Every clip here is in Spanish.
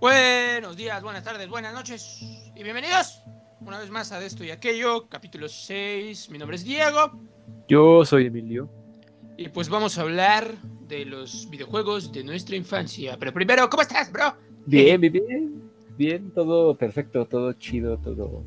Buenos días, buenas tardes, buenas noches y bienvenidos una vez más a De esto y aquello, capítulo 6. Mi nombre es Diego Yo soy Emilio. y pues vamos a hablar de los videojuegos de nuestra infancia. Pero primero, ¿cómo estás, bro? Bien, bien, bien. Bien, todo perfecto, todo chido, todo.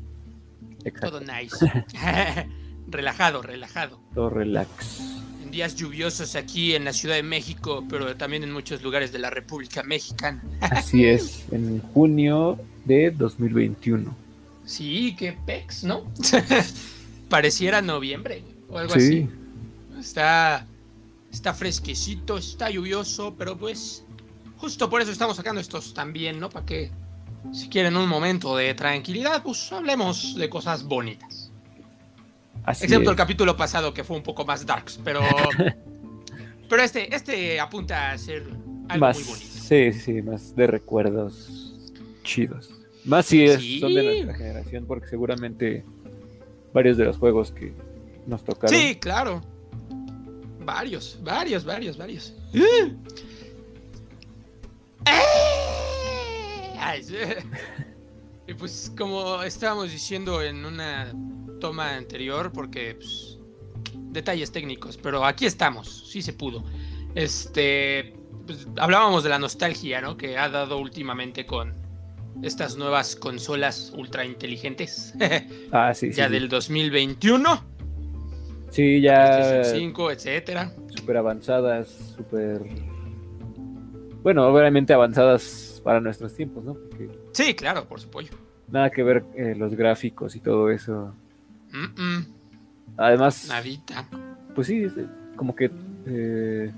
Exacto. Todo nice. relajado, relajado. Todo relax. Días lluviosos aquí en la Ciudad de México, pero también en muchos lugares de la República Mexicana. Así es, en junio de 2021. Sí, qué pex, ¿no? Pareciera noviembre o algo Sí, así. Está, está fresquecito, está lluvioso, pero pues justo por eso estamos sacando estos también, ¿no? Para que si quieren un momento de tranquilidad, pues hablemos de cosas bonitas. Así Excepto el capítulo pasado que fue un poco más darks, pero pero este este apunta a ser algo Más, muy bonito. sí, sí, más de recuerdos chidos. Más si es, Sí. son de nuestra generación, porque seguramente varios de los juegos que nos tocaron. Sí, claro. Varios, varios, varios, varios. ¡Eh! Y pues como estábamos diciendo en una toma anterior, porque pues, detalles técnicos, pero aquí estamos, sí se pudo. Este, pues, hablábamos de la nostalgia, ¿no? Que ha dado últimamente con estas nuevas consolas ultra inteligentes, Ah, sí, ya sí. del 2021. Sí, ya PlayStation 5, etcétera. súper avanzadas, súper... Bueno, obviamente avanzadas para nuestros tiempos, ¿no? Porque Sí, claro, por supuesto. nada que ver eh, los gráficos y todo eso. Mm, mm, Además, nadita. pues sí, como que eh,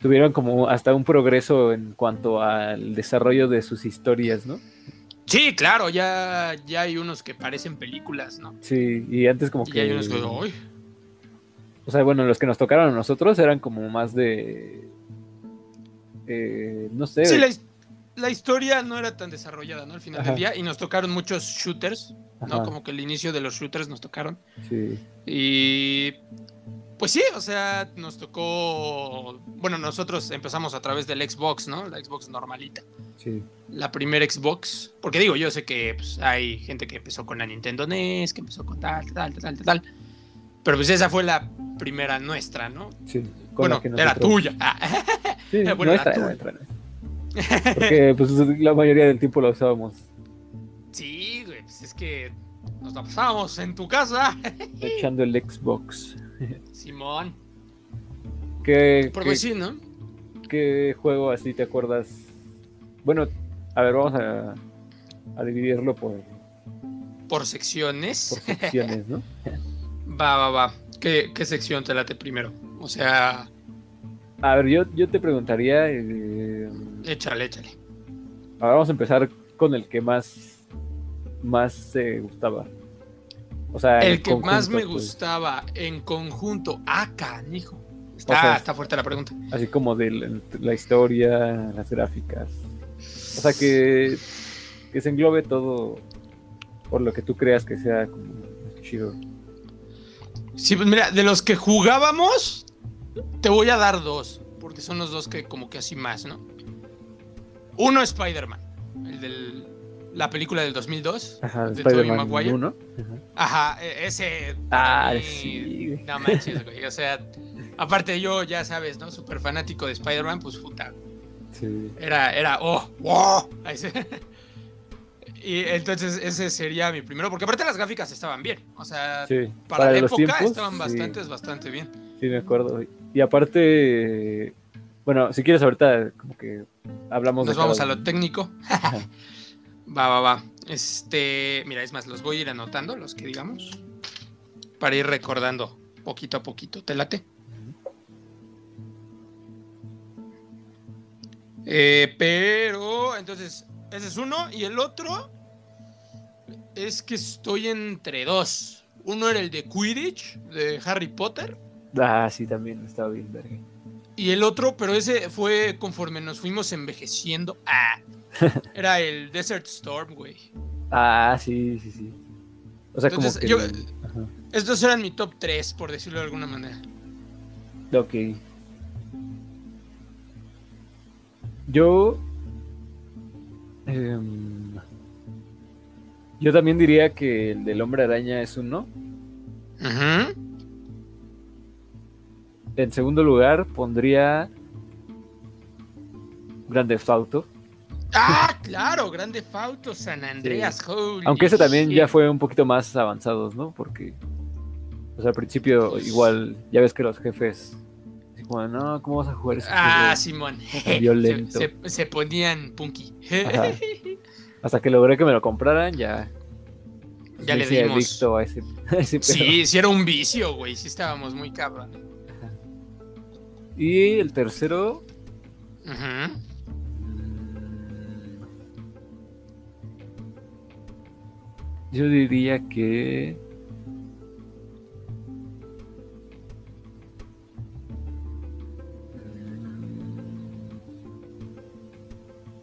tuvieron como hasta un progreso en cuanto al desarrollo de sus historias, ¿no? Sí, claro, ya, ya hay unos que parecen películas, ¿no? Sí, y antes como Y que... hay unos que, ¡ay! O sea, bueno, los que nos tocaron a nosotros eran como más de... eh, no sé. Sí, la, la historia no era tan desarrollada, ¿no? Al final Ajá. del día. Y nos tocaron muchos shooters, ¿no? Ajá, Como que el inicio de los shooters nos tocaron. sí. Y pues sí, o sea, nos tocó. Bueno, nosotros empezamos a través del Xbox, ¿no? La Xbox normalita. Sí, La primera Xbox. Porque digo, yo sé que pues, hay gente que empezó con la Nintendo NES, que empezó con tal, tal, tal, tal, tal. Pero pues esa fue la primera nuestra, ¿no? sí. con bueno, la que era nosotros- tuya. Ah, Sí, Bueno, nuestra, tuya. nuestra, nuestra. Porque pues la mayoría del tiempo la usábamos sí, güey, pues es que nos la pasábamos en tu casa. echando el Xbox. Simón. ¿Qué, Por qué- sí, ¿no? qué juego así te acuerdas? Bueno, a ver, vamos a, a dividirlo por, Por secciones. por secciones, ¿no? Va, va, va. ¿Qué, qué sección te late primero? O sea, A ver, yo, yo te preguntaría, eh, échale, échale. ahora vamos a empezar con el que más, más te gustaba. O sea, El que más me pues, gustaba en conjunto. Ah, canijo. Está, O sea, está fuerte la pregunta. Así como de la, la historia, las gráficas. O sea, que, que se englobe todo por lo que tú creas que sea como chido. Sí, pues mira, de los que jugábamos, te voy a dar dos. Porque son los dos que como que así más, ¿no? Uno Spider-Man. El de la película del 2002. Ajá, de Tobey Maguire. 1. Ajá, e- ese. Ah, mí, sí. No manches, güey. O sea, aparte yo, ya sabes, ¿no? Súper fanático de Spider-Man, pues puta. Sí. Era, era, oh, wow. Ahí se- Y entonces ese sería mi primero, porque aparte las gráficas estaban bien. O sea, Sí, para, la época tiempos, estaban sí, bastante, bastante bien. Sí, me acuerdo. Y aparte, bueno, si quieres ahorita como que hablamos Nos de cada vamos a lo técnico. Va, va, va. Este, mira, es más, los voy a ir anotando, los que digamos, para ir recordando poquito a poquito. ¿Te late? Eh, pero, entonces, ese es uno. Y el otro es que estoy entre dos. Uno era el de Quidditch, de Harry Potter. Ah, sí, también estaba bien, verga. Y el otro, pero ese fue conforme nos fuimos envejeciendo. Ah, era el Desert Storm, güey. Ah, sí, sí, sí. O sea, Entonces, como que... yo- Ajá. Estos eran mi top 3, por decirlo de alguna manera. Ok. Yo Em, yo también diría que el del hombre araña es un no. Ujú. En segundo lugar pondría Grand Theft Auto. Ah, claro, Grande Fauto, San Andreas, holy Aunque ese también ya fue un poquito más avanzados, ¿no? Porque pues, al principio igual ya ves que los jefes como, no, ¿cómo vas a jugar ese Ah, juego?" Simón. Violento. Se, se- se ponían punky. Ajá. Hasta que logré que me lo compraran, ya. pues, Ya le dimos. adicto a ese, a ese pedo. Sí, sí era un vicio, güey. Sí estábamos muy cabrón. Y el tercero. Mm, Yo diría que.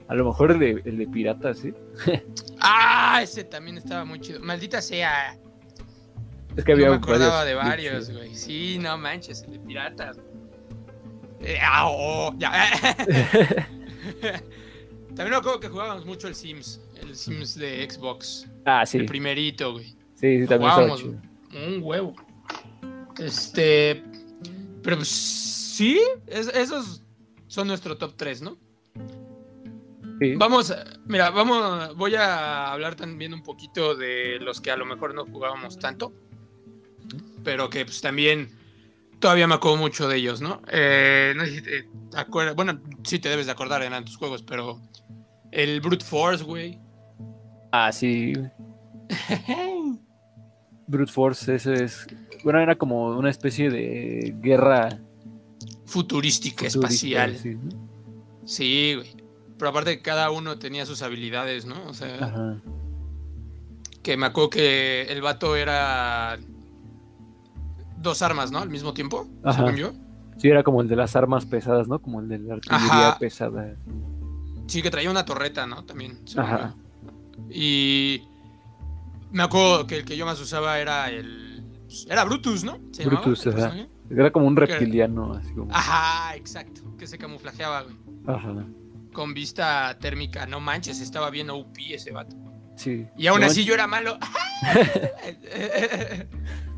A lo mejor el de, el de piratas, ¿sí? Ah, ese también estaba muy chido. Maldita sea. Es que había me acordaba varios de varios, güey. Sí, no manches, el de piratas. Eh, ah, oh, ya. También me acuerdo que jugábamos mucho el Sims. El Sims de Xbox. Ah, sí. El primerito, güey. Sí, sí, también Jugábamos chido. un huevo. Este. Pero pues, sí, es- esos son nuestro top 3, ¿no? Sí. Vamos, mira, vamos, voy a hablar también un poquito de los que a lo mejor no jugábamos tanto, pero que pues también todavía me acuerdo mucho de ellos, ¿no? Eh, no sé si te acuerdas, bueno, sí te debes de acordar, eran tus juegos, pero el Brute Force, güey. Ah, sí. Brute Force, ese es. Bueno, era como una especie de guerra Futurística, espacial. sí, ¿no? Sí, güey. Pero aparte cada uno tenía sus habilidades, ¿no? O sea, Ajá. que me acuerdo que el vato era dos armas, ¿no? Al mismo tiempo, Ajá. según yo. Sí, era como el de las armas pesadas, ¿no? Como el de la artillería Ajá. pesada. Sí, que traía una torreta, ¿no? También. Ajá. yo. Y me acuerdo que el que yo más usaba era el... pues, Era Brutus, ¿no? ¿Se llamaba Brutus, ajá. Era como un reptiliano, así como. Ajá, exacto. Que se camuflajeaba, güey. Ajá. Con vista térmica. No manches, estaba bien OP ese vato. Sí. Y aún No así manches. yo era malo.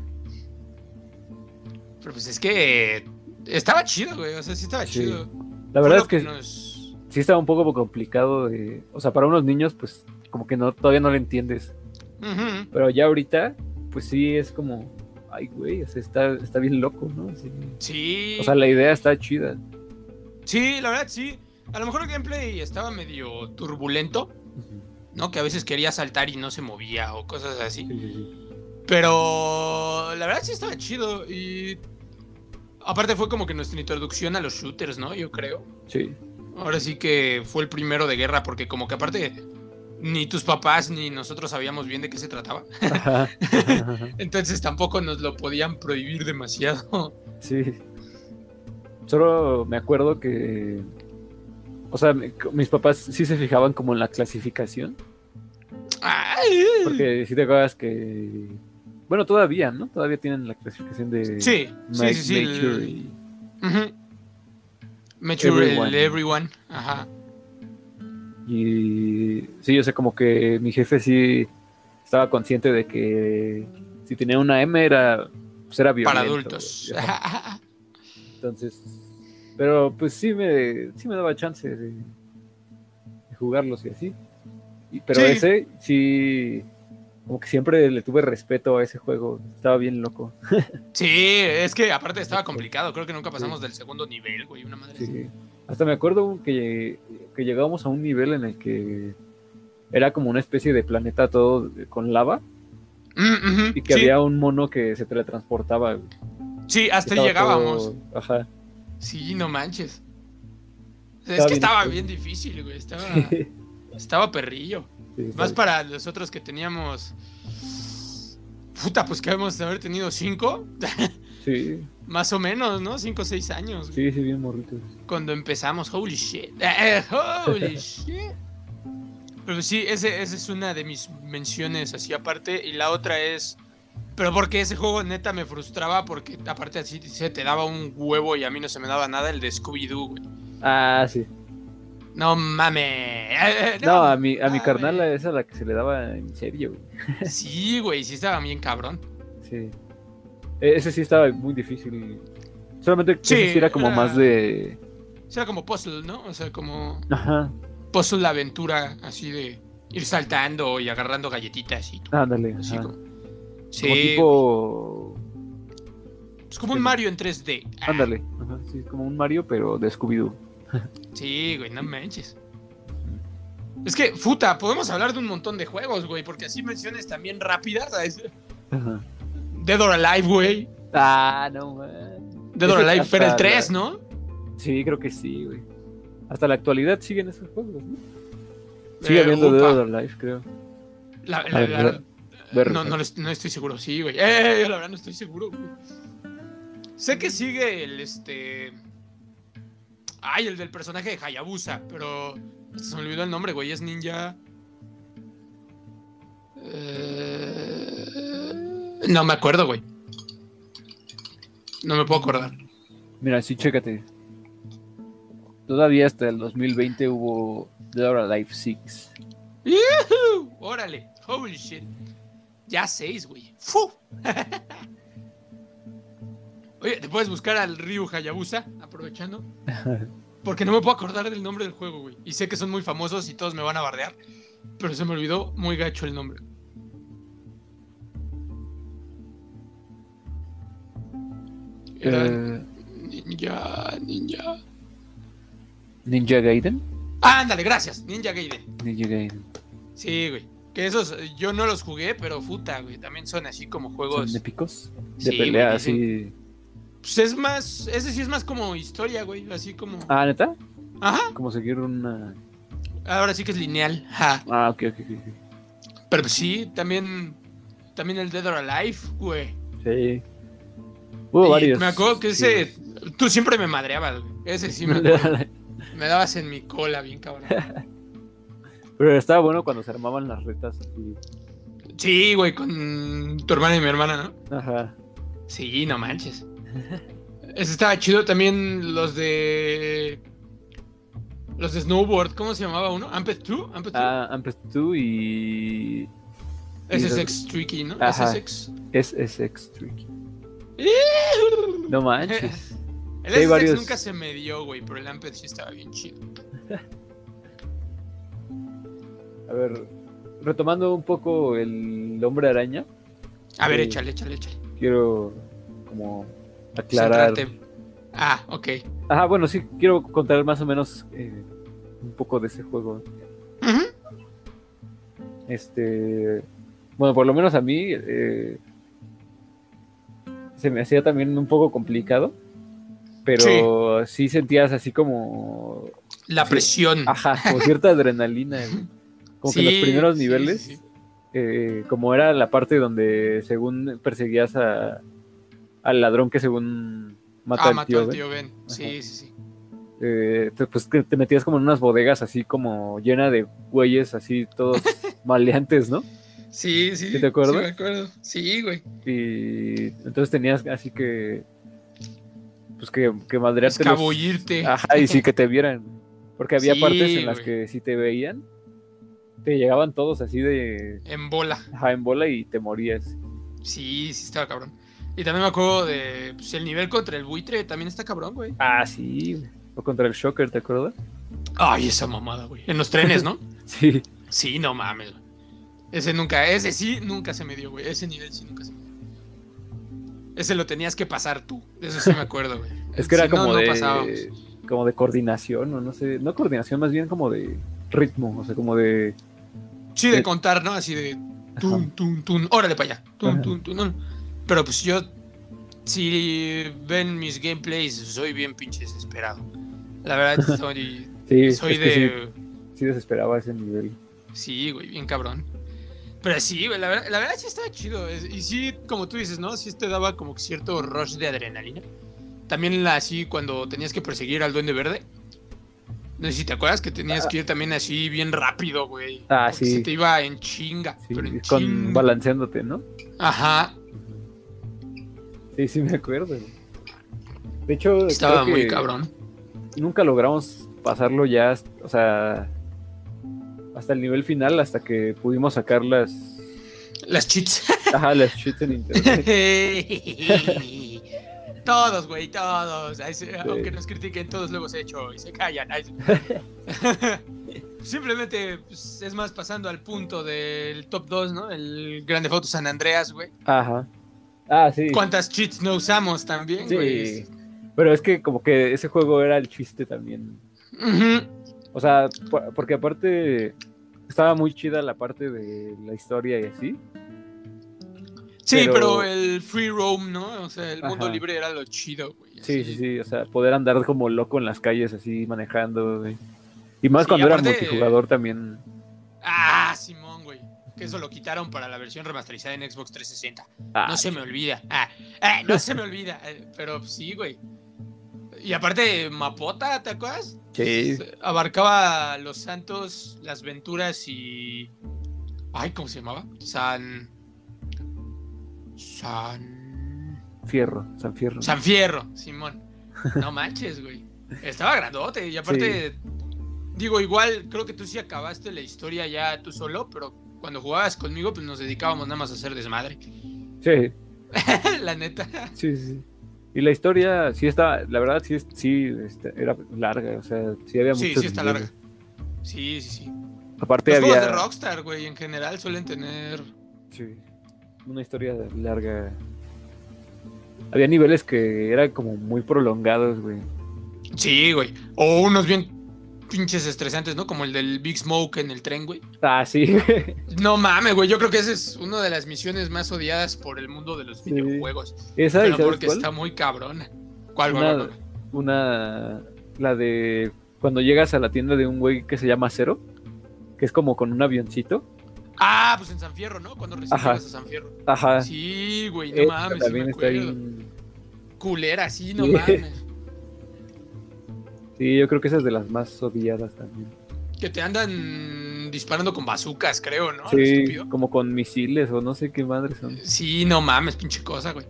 Pero pues es que estaba chido, güey. O sea, sí estaba Sí. chido. La verdad es que nos- sí estaba un poco complicado de. O sea, para unos niños, pues, como que no, todavía no lo entiendes. Pero ya ahorita, pues sí es como. Ay, güey, o sea, está, está bien loco, ¿no? Sí. Sí. O sea, la idea está chida. Sí, la verdad sí. A lo mejor el gameplay estaba medio turbulento, ¿no? Que a veces quería saltar y no se movía o cosas así. Sí, sí, sí. Pero la verdad sí estaba chido y aparte fue como que nuestra introducción a los shooters, ¿no? Yo creo. Sí. Ahora sí que fue el primero de guerra porque como que aparte ni tus papás ni nosotros sabíamos bien de qué se trataba. Ajá. Entonces tampoco nos lo podían prohibir demasiado. Sí. Solo me acuerdo que. O sea, mi- mis papás sí se fijaban como en la clasificación. Ay. Porque si te acuerdas que. Bueno, todavía, ¿no? Todavía tienen la clasificación de. Sí, sí, sí, sí. Mature el- y-. Mature, el Everyone. everyone. Ajá. Y sí, o sea, como que mi jefe sí estaba consciente de que si tenía una M era, pues era violento. Para adultos. Ajá. Entonces, pero pues sí me, sí me daba chance de, de jugarlos y así. Y- pero Sí. ese sí, como que siempre le tuve respeto a ese juego. Estaba bien loco. Sí, es que aparte estaba complicado. Creo que nunca pasamos del segundo nivel, güey. Una madre. Sí. Hasta me acuerdo que, que llegamos a un nivel en el que era como una especie de planeta todo con lava Mm, y que sí, había un mono que se teletransportaba. güey. sí, hasta ahí llegábamos. todo- Ajá. Sí, no manches. Es que bien estaba bien difícil, güey. Estaba, estaba perrillo. Más bien. para nosotros que teníamos. Puta, pues que hemos de haber tenido cinco. Sí, Más o menos, ¿no? Cinco o seis años. sí, sí, bien morritos. Cuando empezamos. Holy shit. Eh, holy shit. Pero sí, ese, esa es una de mis menciones así aparte. Y la otra es. Pero porque ese juego neta me frustraba porque aparte así se te daba un huevo y a mí no se me daba nada el de Scooby-Doo, güey. Ah, sí. No mames. Eh, No, a mi, a mi carnal esa es la que se le daba en serio, güey. Sí, güey, sí estaba bien cabrón. Sí. E- Ese sí estaba muy difícil. Solamente Sí, ese sí era como era- más de. Sea, como puzzle, ¿no? O sea, como Ajá. puzzle la aventura, así de ir saltando y agarrando galletitas y Ándale. así ajá. como. Sí, Como tipo. es como un Mario en 3D. Ah, Ándale. Ajá, sí, como un Mario, pero de Scooby-Doo. Sí, güey, no manches. Es que, puta, podemos hablar de un montón de juegos, güey, porque así menciones también rápidas. ¿sabes? Ajá. Dead or Alive, güey. Ah, no, man. Dead or Alive, pero el hasta 3, la- ¿no? Sí, creo que sí, güey. Hasta la actualidad siguen esos juegos, ¿no? Sigue Eh, habiendo. Dead or Alive, creo. La- la- ver, ver- no, no, no estoy seguro, sí, güey. Eh, yo la verdad no estoy seguro, güey. Sé que sigue el este. Ay, el del personaje de Hayabusa, pero. Se me olvidó el nombre, güey. Es ninja. Eh, No me acuerdo, güey. No me puedo acordar. Mira, sí, chécate. Todavía hasta el 2020 hubo Dead or Alive 6. ¡Yujú! Órale, holy shit. Ya seis, güey. ¡Fu! Oye, ¿te puedes buscar al Ryu Hayabusa? Aprovechando. Porque no me puedo acordar del nombre del juego, güey. Y sé que son muy famosos y todos me van a bardear. Pero se me olvidó muy gacho el nombre. Era Eh, Ninja, Ninja. Ninja Gaiden. Ah, ándale, gracias. Ninja Gaiden. Ninja Gaiden. Sí, güey. Que esos eh, yo no los jugué, pero puta, güey. También son así como juegos. Son épicos. De Sí, pelea, así. Pues es más. Ese sí es más como historia, güey. Así como. Ah, ¿neta? Ajá. Como seguir una. Ahora sí que es lineal. Ja. Ah, ok, ok, ok. Pero pues sí, también. También el Dead or Alive, güey. Sí. Hubo Y varios. Me acuerdo que ese. sí. Tú siempre me madreabas, güey. Ese sí me acuerdo. me dabas en mi cola, bien cabrón. Pero estaba bueno cuando se armaban las retas así. Sí, güey, con tu hermana y mi hermana, ¿no? Ajá. Sí, no manches. Ese estaba chido también los de. Los de Snowboard, ¿cómo se llamaba uno? ¿Amped 2? ¿Amped 2? Ah, Amped 2 y. SSX Tricky, ¿no? Ajá. SSX. SSX Tricky. No manches. El SSX varios- nunca se me dio, güey, pero el Amped sí estaba bien chido. A ver, retomando un poco el hombre araña, A ver, Sí. échale, échale, échale. quiero como aclarar. Ah, ok. Ajá, bueno, sí, quiero contar más o menos eh, un poco de ese juego. Este, bueno, por lo menos a mí eh, se me hacía también un poco complicado, pero sí, sentías así como, La Sí. presión. ajá, como cierta adrenalina, como que Sí, los primeros niveles, eh, como era la parte donde según perseguías a, al ladrón que según mata ah, al mató tío, al Ben, tío Ben. Sí, sí, sí. eh, te, pues que te metías como en unas bodegas así como llena de güeyes así todos maleantes, ¿no? Sí, sí. ¿Sí te acuerdas? Sí, me acuerdo. Sí, güey. Y entonces tenías así que pues que, que madrearte los- Escabullirte. Ajá, y sí que te vieran. Porque había Sí, partes en las que si te veían, te llegaban todos así de En bola. ajá, en bola y te morías. Sí, sí estaba cabrón. Y también me acuerdo de pues, el nivel contra el buitre, también está cabrón, güey. Ah, sí. güey. O contra el Shocker, ¿te acuerdas? Ay, esa mamada, güey. En los trenes, ¿no? Sí. Sí, no mames, güey. Ese nunca, ese sí nunca se me dio, güey. Ese nivel sí nunca se me dio. Ese lo tenías que pasar tú. De eso sí me acuerdo, güey. Es que era Si como no de como de coordinación o no sé, no coordinación, más bien como de ritmo, o sea, como de Sí, de contar, ¿no? Así de Ajá. tun, tun, tun, órale para allá. Tun, tun, no. Pero pues yo, si ven mis gameplays, soy bien pinche desesperado. La verdad, soy, sí, soy es que de. sí, sí desesperaba ese nivel. Sí, güey, bien cabrón. Pero sí, güey, la verdad, la verdad sí estaba chido. Y sí, como tú dices, ¿no? Sí te daba como cierto rush de adrenalina. También la- así cuando tenías que perseguir al duende verde. No sé si te acuerdas que tenías que ir también así bien rápido, güey. Ah, sí. Se te iba en chinga. Sí, pero en con chinga. balanceándote, ¿no? Ajá. Sí, sí me acuerdo. De hecho, Estaba muy cabrón. Nunca logramos pasarlo ya, o sea, hasta el nivel final, hasta que pudimos sacar las... Las cheats. Ajá, las cheats en internet. todos, güey, todos. Aunque nos critiquen, todos lo hemos hecho y se callan. Simplemente pues, es más pasando al punto del top 2, ¿no? El Grande Foto San Andreas, güey. Ajá. Ah, sí. ¿Cuántas cheats no usamos también, sí. Pero es que como que ese juego era el chiste también. O sea, porque aparte estaba muy chida la parte de la historia y así. Sí, pero... el free roam, ¿no? O sea, el mundo libre era lo chido, güey. Sí, sí, sí. O sea, poder andar como loco en las calles así manejando, güey. Y más cuando era multijugador también. Ah, Simón. Que eso lo quitaron para la versión remasterizada en Xbox 360. Ah, no se me olvida. Ah, ah no se me olvida. Pero sí, güey. Y aparte, Mapota, ¿te acuerdas? Sí. Abarcaba Los Santos, Las Venturas y. Ay, ¿cómo se llamaba? San. San. Fierro, San Fierro. San Fierro, Simón. No manches, güey. Estaba grandote y aparte. Digo, igual creo que tú sí acabaste la historia ya tú solo, pero cuando jugabas conmigo, pues nos dedicábamos nada más a hacer desmadre. Sí. la neta. Sí, sí. Y la historia sí está, la verdad sí, sí este, era larga, o sea, sí había Sí, sí está larga. Sí, sí, sí. Aparte Los había... juegos de Rockstar, güey, en general suelen tener... Sí, una historia larga. Había niveles que eran como muy prolongados, güey. Sí, güey. O unos bien pinches estresantes, ¿no? Como el del Big Smoke en el tren, güey. Ah, sí. no mames, güey. Yo creo que esa es una de las misiones más odiadas por el mundo de los videojuegos. Esa Pero porque está muy cabrona. ¿Cuál, una, una. La de. Cuando llegas a la tienda de un güey que se llama Cero. Que es como con un avioncito. Ah, pues en San Fierro, ¿no? Cuando recién a San Fierro. Ajá. Sí, güey, no mames. También está ahí. Culera, sí, no mames. Sí, yo creo que esa es de las más odiadas también. Que te andan disparando con bazucas, creo, ¿no? Sí, como con misiles o no sé qué madre son. Sí, no mames, pinche cosa, güey.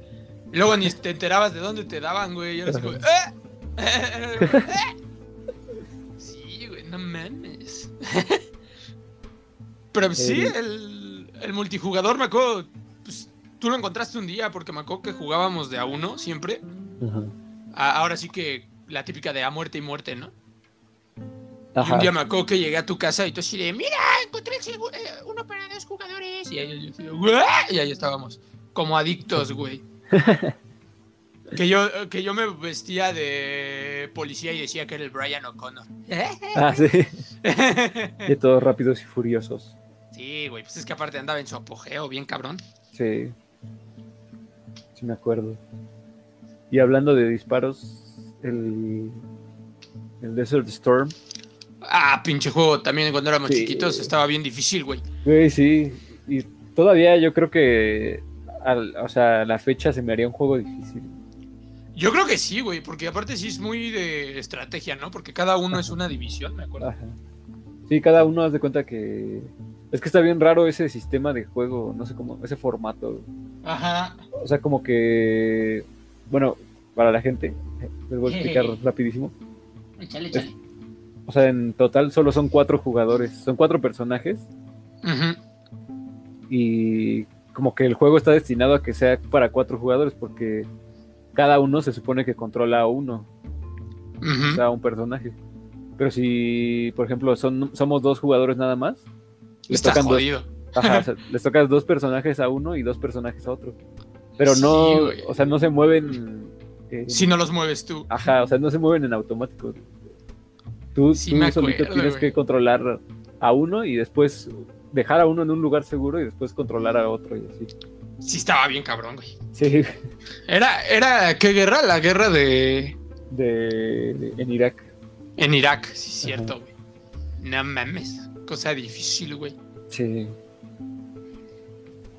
Y luego ni te enterabas de dónde te daban, güey. Y ahora sí, güey, ¡eh! sí, güey, no mames. Pero sí, el, el, multijugador, me acuerdo, pues, tú lo encontraste un día porque me acuerdo que jugábamos de a uno siempre. ahora sí que la típica de a muerte y muerte, ¿no? Y un día me acuerdo que llegué a tu casa y tú así de, mira, encontré eh, uno para dos jugadores. Y ahí, y ahí estábamos, como adictos, güey. que, yo, que yo me vestía de policía y decía que era el Brian O'Connor. ah, sí. de todos rápidos y furiosos. Sí, güey, pues es que aparte andaba en su apogeo, bien cabrón. Sí. Sí me acuerdo. Y hablando de disparos, el, el Desert Storm. Ah, pinche juego, también cuando éramos chiquitos estaba bien difícil, güey. Güey, sí. Y todavía yo creo que, o sea, la fecha se me haría un juego difícil. Yo creo que sí, güey, porque aparte sí es muy de estrategia, ¿no? Porque cada uno es una división, me acuerdo. Sí, cada uno haz de cuenta que... Es que está bien raro ese sistema de juego, no sé cómo, ese formato. Ajá. O sea, como que... Bueno, para la gente, les voy a explicar rapidísimo. Échale, échale. o sea, en total solo son cuatro jugadores, son cuatro personajes. Y como que el juego está destinado a que sea para cuatro jugadores porque cada uno se supone que controla a uno. O sea, un personaje. Pero si, por ejemplo, son, somos dos jugadores nada más, les tocan, dos, les tocan dos personajes a uno y dos personajes a otro. Pero no, o sea, no se mueven si no los mueves tú. Ajá, o sea, no se mueven en automático. Tú, solito tienes que controlar a uno y después dejar a uno en un lugar seguro y después controlar a otro y así. Sí, estaba bien cabrón, güey. Sí. Era, era, ¿qué guerra? La guerra de... De... en Irak. En Irak, sí, cierto, güey. No mames, cosa difícil, güey. Sí.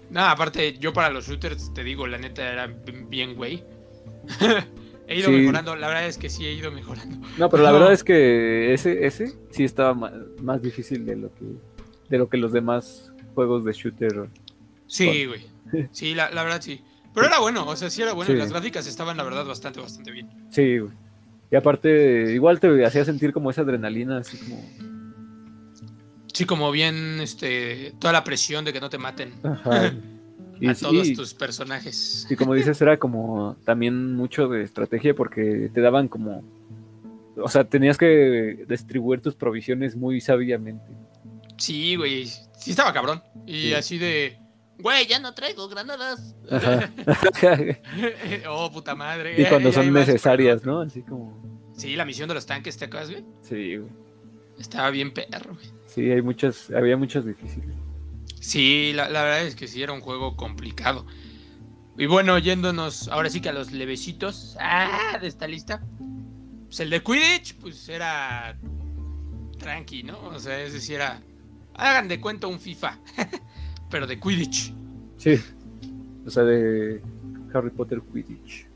No, aparte, yo para los shooters, te digo, la neta era bien, güey. he ido mejorando, la verdad es que sí he ido mejorando. No, pero la verdad es que ese, ese sí estaba más, difícil de lo que de lo que los demás juegos de shooter. Sí, güey. Sí, la, verdad sí. Pero era bueno, o sea, sí era bueno. Las gráficas estaban, la verdad, bastante, bastante bien. Sí, güey. Y aparte, igual te hacía sentir como esa adrenalina, así como. Sí, como bien, este, toda la presión de que no te maten. Ajá. Y, a todos tus personajes. Y como dices, era como también mucho de estrategia porque te daban como. O sea, tenías que distribuir tus provisiones muy sabiamente. Sí, güey. Sí estaba cabrón. Y así de. Güey, ya no traigo granadas. oh, puta madre. Y cuando son necesarias, ¿no? Así como. Sí, la misión de los tanques, ¿te acuerdas, güey? Sí, güey. Estaba bien perro, güey. Sí, hay muchas, había muchos difíciles. Sí, la, verdad es que sí era un juego complicado. Y bueno, yéndonos ahora sí que a los levecitos ah, de esta lista. Pues el de Quidditch, pues era tranqui, ¿no? O sea, ese sí era. Hagan de cuenta un FIFA. pero de Quidditch. Sí. O sea, de Harry Potter Quidditch.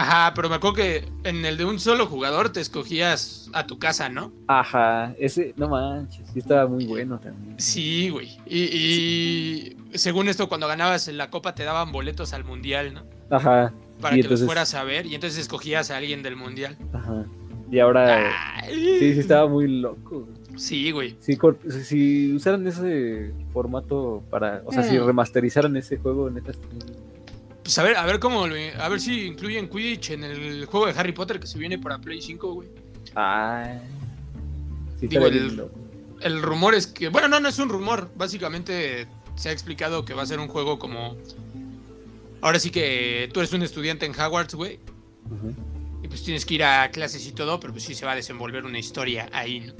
Ajá, pero me acuerdo que en el de un solo jugador te escogías a tu casa, ¿no? Ajá, ese, no manches, sí estaba muy bueno también. Sí, güey. Y, según esto, cuando ganabas en la copa te daban boletos al mundial, ¿no? Ajá. Para que los fueras a ver y entonces escogías a alguien del mundial. Ajá. Y ahora. Sí, sí, estaba muy loco. Sí, güey. Si, usaran ese formato para. O sea, si mm. remasterizaran ese juego, neta. Pues a ver, a ver cómo. A ver si incluyen Quidditch en el juego de Harry Potter que se viene para Play 5, güey. Ah. Sí, Digo, el, el rumor es que. Bueno, no, no es un rumor. Básicamente se ha explicado que va a ser un juego como. Ahora sí que tú eres un estudiante en Hogwarts, güey. Y pues tienes que ir a clases y todo, pero pues sí se va a desenvolver una historia ahí, ¿no?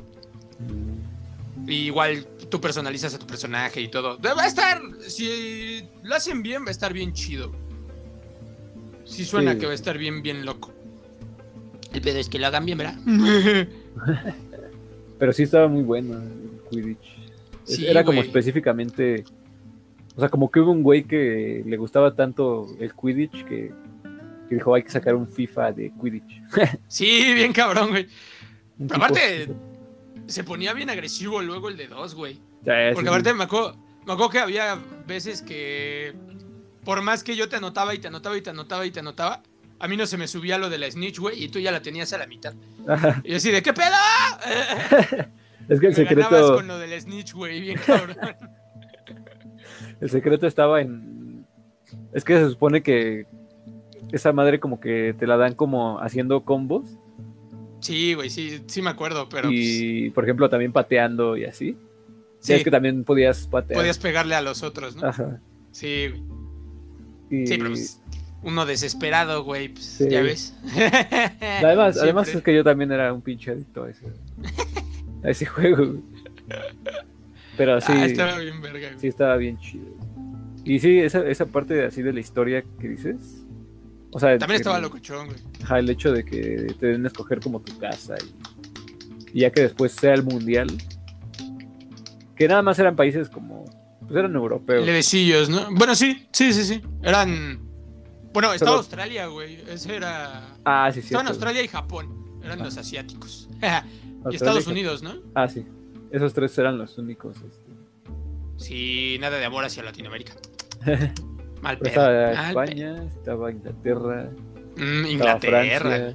igual tú personalizas a tu personaje y todo. Va a estar, si lo hacen bien, va a estar bien chido. Si suena que va a estar bien, bien loco. El pedo es que lo hagan bien, ¿verdad? Pero sí estaba muy bueno el Quidditch. Era como específicamente. O sea, como que hubo un güey que le gustaba tanto el Quidditch que, que dijo hay que sacar un FIFA de Quidditch. sí, bien cabrón, güey. aparte, se ponía bien agresivo luego el de dos, güey. Porque aparte me acuerdo, me acuerdo que había veces que por más que yo te anotaba y te anotaba y te anotaba y te anotaba, a mí no se me subía lo de la snitch, güey, y tú ya la tenías a la mitad. Y yo así, ¿de qué pedo? es que el secreto... con lo del snitch, güey, bien cabrón. el secreto estaba en... Es que se supone que esa madre como que te la dan como haciendo combos. Sí, güey, sí, sí me acuerdo, pero. Y, pues por ejemplo, también pateando y así. Sí. Es que también podías patear. Podías pegarle a los otros, ¿no? Ajá. Sí, güey. Sí, pero pues, uno desesperado, güey, pues, ya ves. Además, además es que yo también era un pinche adicto a ese, a ese juego. Pero sí. Ah, estaba bien verga, güey. Sí, estaba bien chido. Y sí, esa, esa parte así de la historia que dices, también estaba locochón, güey. Ajá, el hecho de que te den a escoger como tu casa y, ya que después sea el mundial. Que nada más eran países como. Pues eran europeos. Levecillos, ¿no? Bueno, sí, sí, sí, sí. Eran. Bueno, estaba Australia, güey. Ese era. Ah, sí, sí. Estaban Australia y Japón. Eran los asiáticos. y Estados Unidos, ¿no? Ah, sí. Esos tres eran los únicos. Este... Sí, nada de amor hacia Latinoamérica. Mal Estaba España, estaba Inglaterra. Mm, Inglaterra.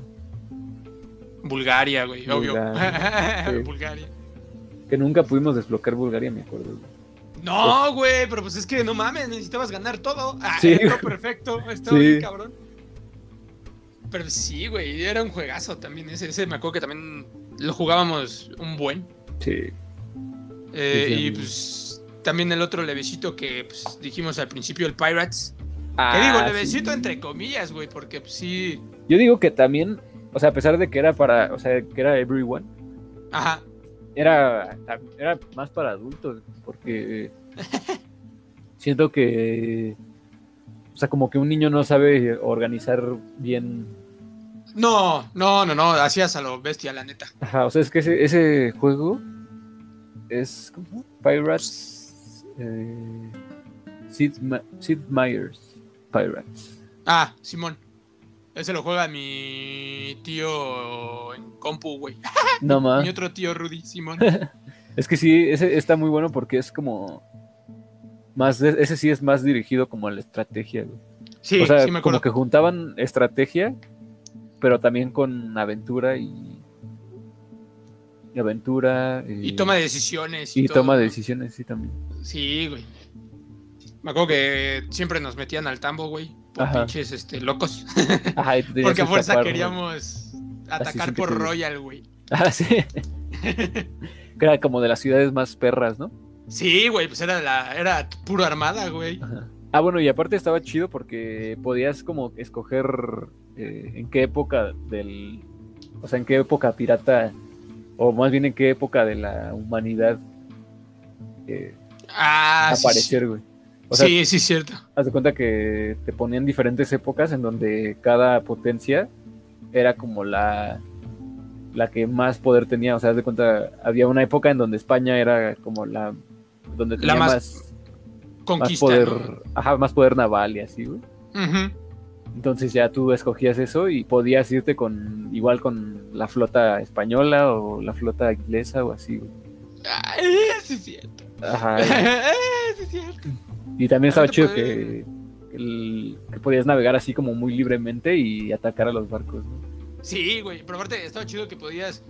Bulgaria, güey, obvio. Bulgaria. Que nunca pudimos desbloquear Bulgaria, me acuerdo. No, güey, pero pues es que no mames, necesitabas ganar todo. Ah, sí. perfecto, estaba bien cabrón. Pero sí, güey, era un juegazo también. Ese, ese me acuerdo que también lo jugábamos un buen. Sí. Eh, y pues también el otro levecito que pues, dijimos al principio, el Pirates. Ah, que digo, levecito entre comillas, güey, porque pues, sí. Yo digo que también, o sea, a pesar de que era para, o sea, que era everyone. Ajá. Era, era más para adultos, porque siento que, o sea, como que un niño no sabe organizar bien. No, no, no, no, hacías a lo bestia, la neta. Ajá, o sea, es que ese, ese juego es, ¿cómo? Pirates eh, Sid, Myers Pirates. Ah, Simón. Ese lo juega mi tío en compu, güey. No más. mi otro tío Rudy, Simón. es que sí, ese está muy bueno porque es como. Más, ese sí es más dirigido como a la estrategia, Sí, o sea, sí me acuerdo. Como que juntaban estrategia, pero también con aventura y, y aventura. y toma de decisiones. Y, toma de decisiones, sí, también. Sí, güey. Me acuerdo que siempre nos metían al tambo, güey. Por pinches este, locos. Porque a fuerza queríamos atacar por Royal, güey. Ah, sí. era como de las ciudades más perras, ¿no? Sí, güey, pues era la, era puro armada, güey. Ah, bueno, y aparte estaba chido porque podías como escoger eh, en qué época del. O sea, en qué época pirata. O más bien en qué época de la humanidad. Eh, ah, aparecer, güey. Sí, sí, cierto. Haz de cuenta que te ponían diferentes épocas en donde cada potencia era como la la que más poder tenía. O sea, haz de cuenta, había una época en donde España era como la donde tenía más, conquista, más poder, ajá, más poder naval y así, güey. Entonces ya tú escogías eso y podías irte con igual con la flota española o la flota inglesa o así, güey. Ah, sí es cierto. Ajá. sí es cierto. Y también estaba chido que, que, podías navegar así como muy libremente y atacar a los barcos, ¿no? Sí, güey, pero aparte estaba chido que podías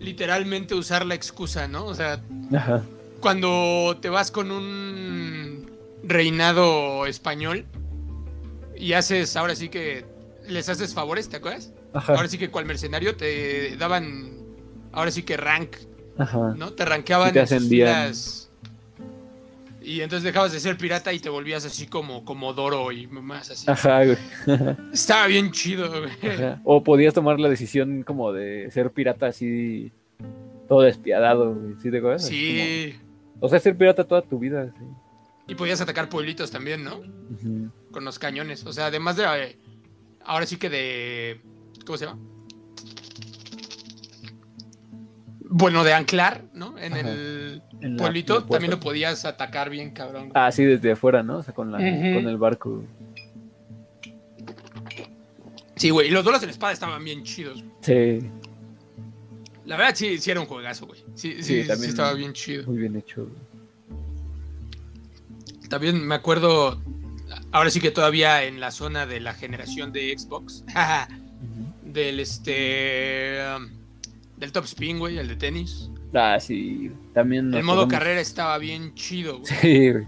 literalmente usar la excusa, ¿no? O sea, Ajá cuando te vas con un reinado español y haces, ahora sí que les haces favores, ¿te acuerdas? Ahora sí que cual mercenario te daban, ahora sí que rank, Ajá. ¿no? Te rankeaban sí y entonces dejabas de ser pirata y te volvías así como, como Doro y más así. Ajá, güey. Estaba bien chido, güey. O podías tomar la decisión como de ser pirata así todo despiadado, güey. ¿Sí te acuerdas? Sí. O sea, ser pirata toda tu vida. Sí. Y podías atacar pueblitos también, ¿no? Con los cañones. O sea, además de. Eh, ahora sí que de. ¿Cómo se llama? Bueno, de anclar, ¿no? En el pueblito también lo podías atacar bien, cabrón. Ah, sí, desde afuera, ¿no? O sea, con, la, con el barco. Sí, güey. Y los duelos en espada estaban bien chidos. Sí. La verdad sí, sí era un juegazo, güey. Sí, sí, sí, también estaba bien chido. Muy bien hecho. También me acuerdo, ahora sí que todavía en la zona de la generación de Xbox, del este, um, del Top Spin, güey, el de tenis. Ah, sí, también. El modo carrera estaba bien chido, güey. Sí, güey.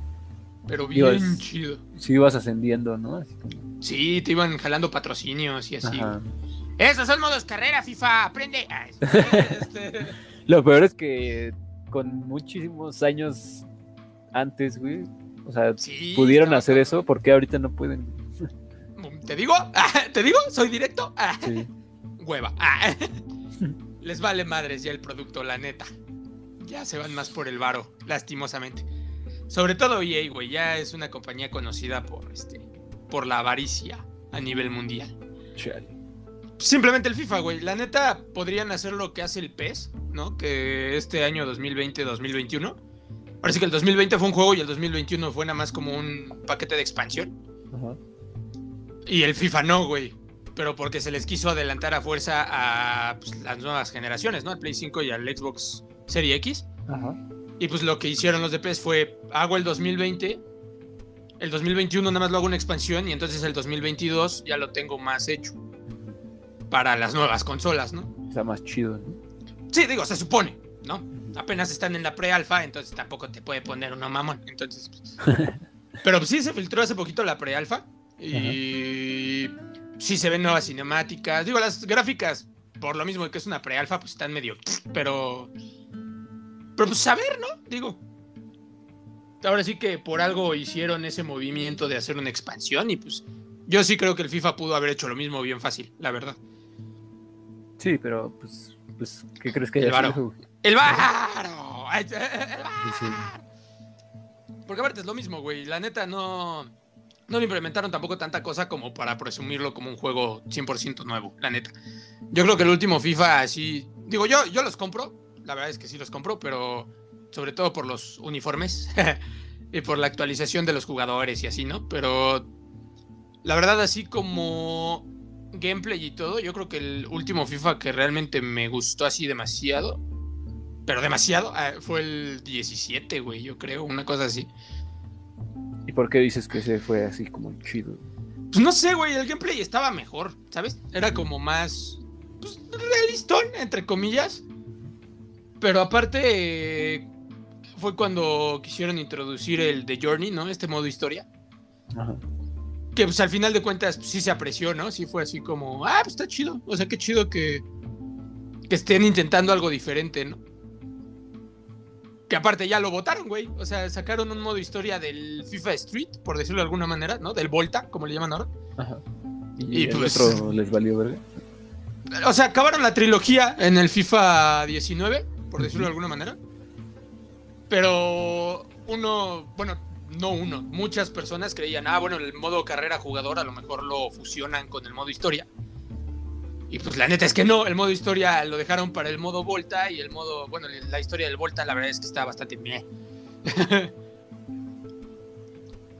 Pero bien chido. Sí, ibas ascendiendo, ¿no? Sí, te iban jalando patrocinios y así. Esos son modos carrera, FIFA, aprende. Ah, este. Lo peor es que con muchísimos años antes, güey, o sea, pudieron hacer eso, ¿por qué ahorita no pueden? ¿Te digo? ¿Te digo? ¿Soy directo? Sí. Hueva. Les vale madres ya el producto, la neta. Ya se van más por el varo, lastimosamente. Sobre todo EA, güey, ya es una compañía conocida por este por la avaricia a nivel mundial. Chale. Simplemente el FIFA, güey. La neta, podrían hacer lo que hace el PES, ¿no? Que este año 2020-2021. Parece que el 2020 fue un juego y el 2021 fue nada más como un paquete de expansión. Ajá. Y el FIFA no, güey. Pero porque se les quiso adelantar a fuerza a pues, las nuevas generaciones, ¿no? Al Play 5 y al Xbox Series X. Ajá. Y pues lo que hicieron los de PES fue, hago el 2020, el 2021 nada más lo hago una expansión y entonces el 2022 ya lo tengo más hecho para las nuevas consolas, ¿no? Está más chido, ¿no? Sí, digo, se supone, ¿no? Apenas están en la pre-alfa, entonces tampoco te puede poner una mamón. Entonces, pues. pero sí se filtró hace poquito la pre-alfa y sí se ven nuevas cinemáticas. Digo, las gráficas, por lo mismo que es una pre-alfa, pues están medio, pero pero pues a ver, ¿no? Digo, ahora sí que por algo hicieron ese movimiento de hacer una expansión y pues yo sí creo que el FIFA pudo haber hecho lo mismo bien fácil, la verdad. Sí, pero pues, pues ¿qué crees que haya el varo. ¡El varo! Porque aparte es lo mismo, güey. La neta no. No le implementaron tampoco tanta cosa como para presumirlo como un juego 100% nuevo, la neta. Yo creo que el último FIFA así. Digo, yo, yo los compro. La verdad es que sí los compro, pero sobre todo por los uniformes y por la actualización de los jugadores y así, ¿no? Pero la verdad, así como gameplay y todo, yo creo que el último FIFA que realmente me gustó así demasiado, pero demasiado, ah, fue el 17, güey, yo creo, una cosa así. ¿Y por qué dices que ese fue así como chido? Pues no sé, güey, el gameplay estaba mejor, ¿sabes? Era como más. Pues realistón, entre comillas. Pero aparte. fue cuando quisieron introducir el The Journey, ¿no? Este modo historia. Ajá. Que pues al final de cuentas pues, sí se apreció, ¿no? Sí fue así como, ah, pues está chido. O sea, qué chido que, que estén intentando algo diferente, ¿no? Que aparte ya lo votaron, güey. O sea, sacaron un modo historia del FIFA Street, por decirlo de alguna manera, ¿no? Del Volta, como le llaman ahora. Ajá. Y, pues. Otro les valió. O sea, acabaron la trilogía en el FIFA 19, por decirlo de alguna manera. Pero uno, bueno, no uno, muchas personas creían, ah, bueno, el modo carrera jugador a lo mejor lo fusionan con el modo historia. Y pues la neta es que no, el modo historia lo dejaron para el modo Volta y el modo, bueno, la historia del Volta la verdad es que está bastante meh.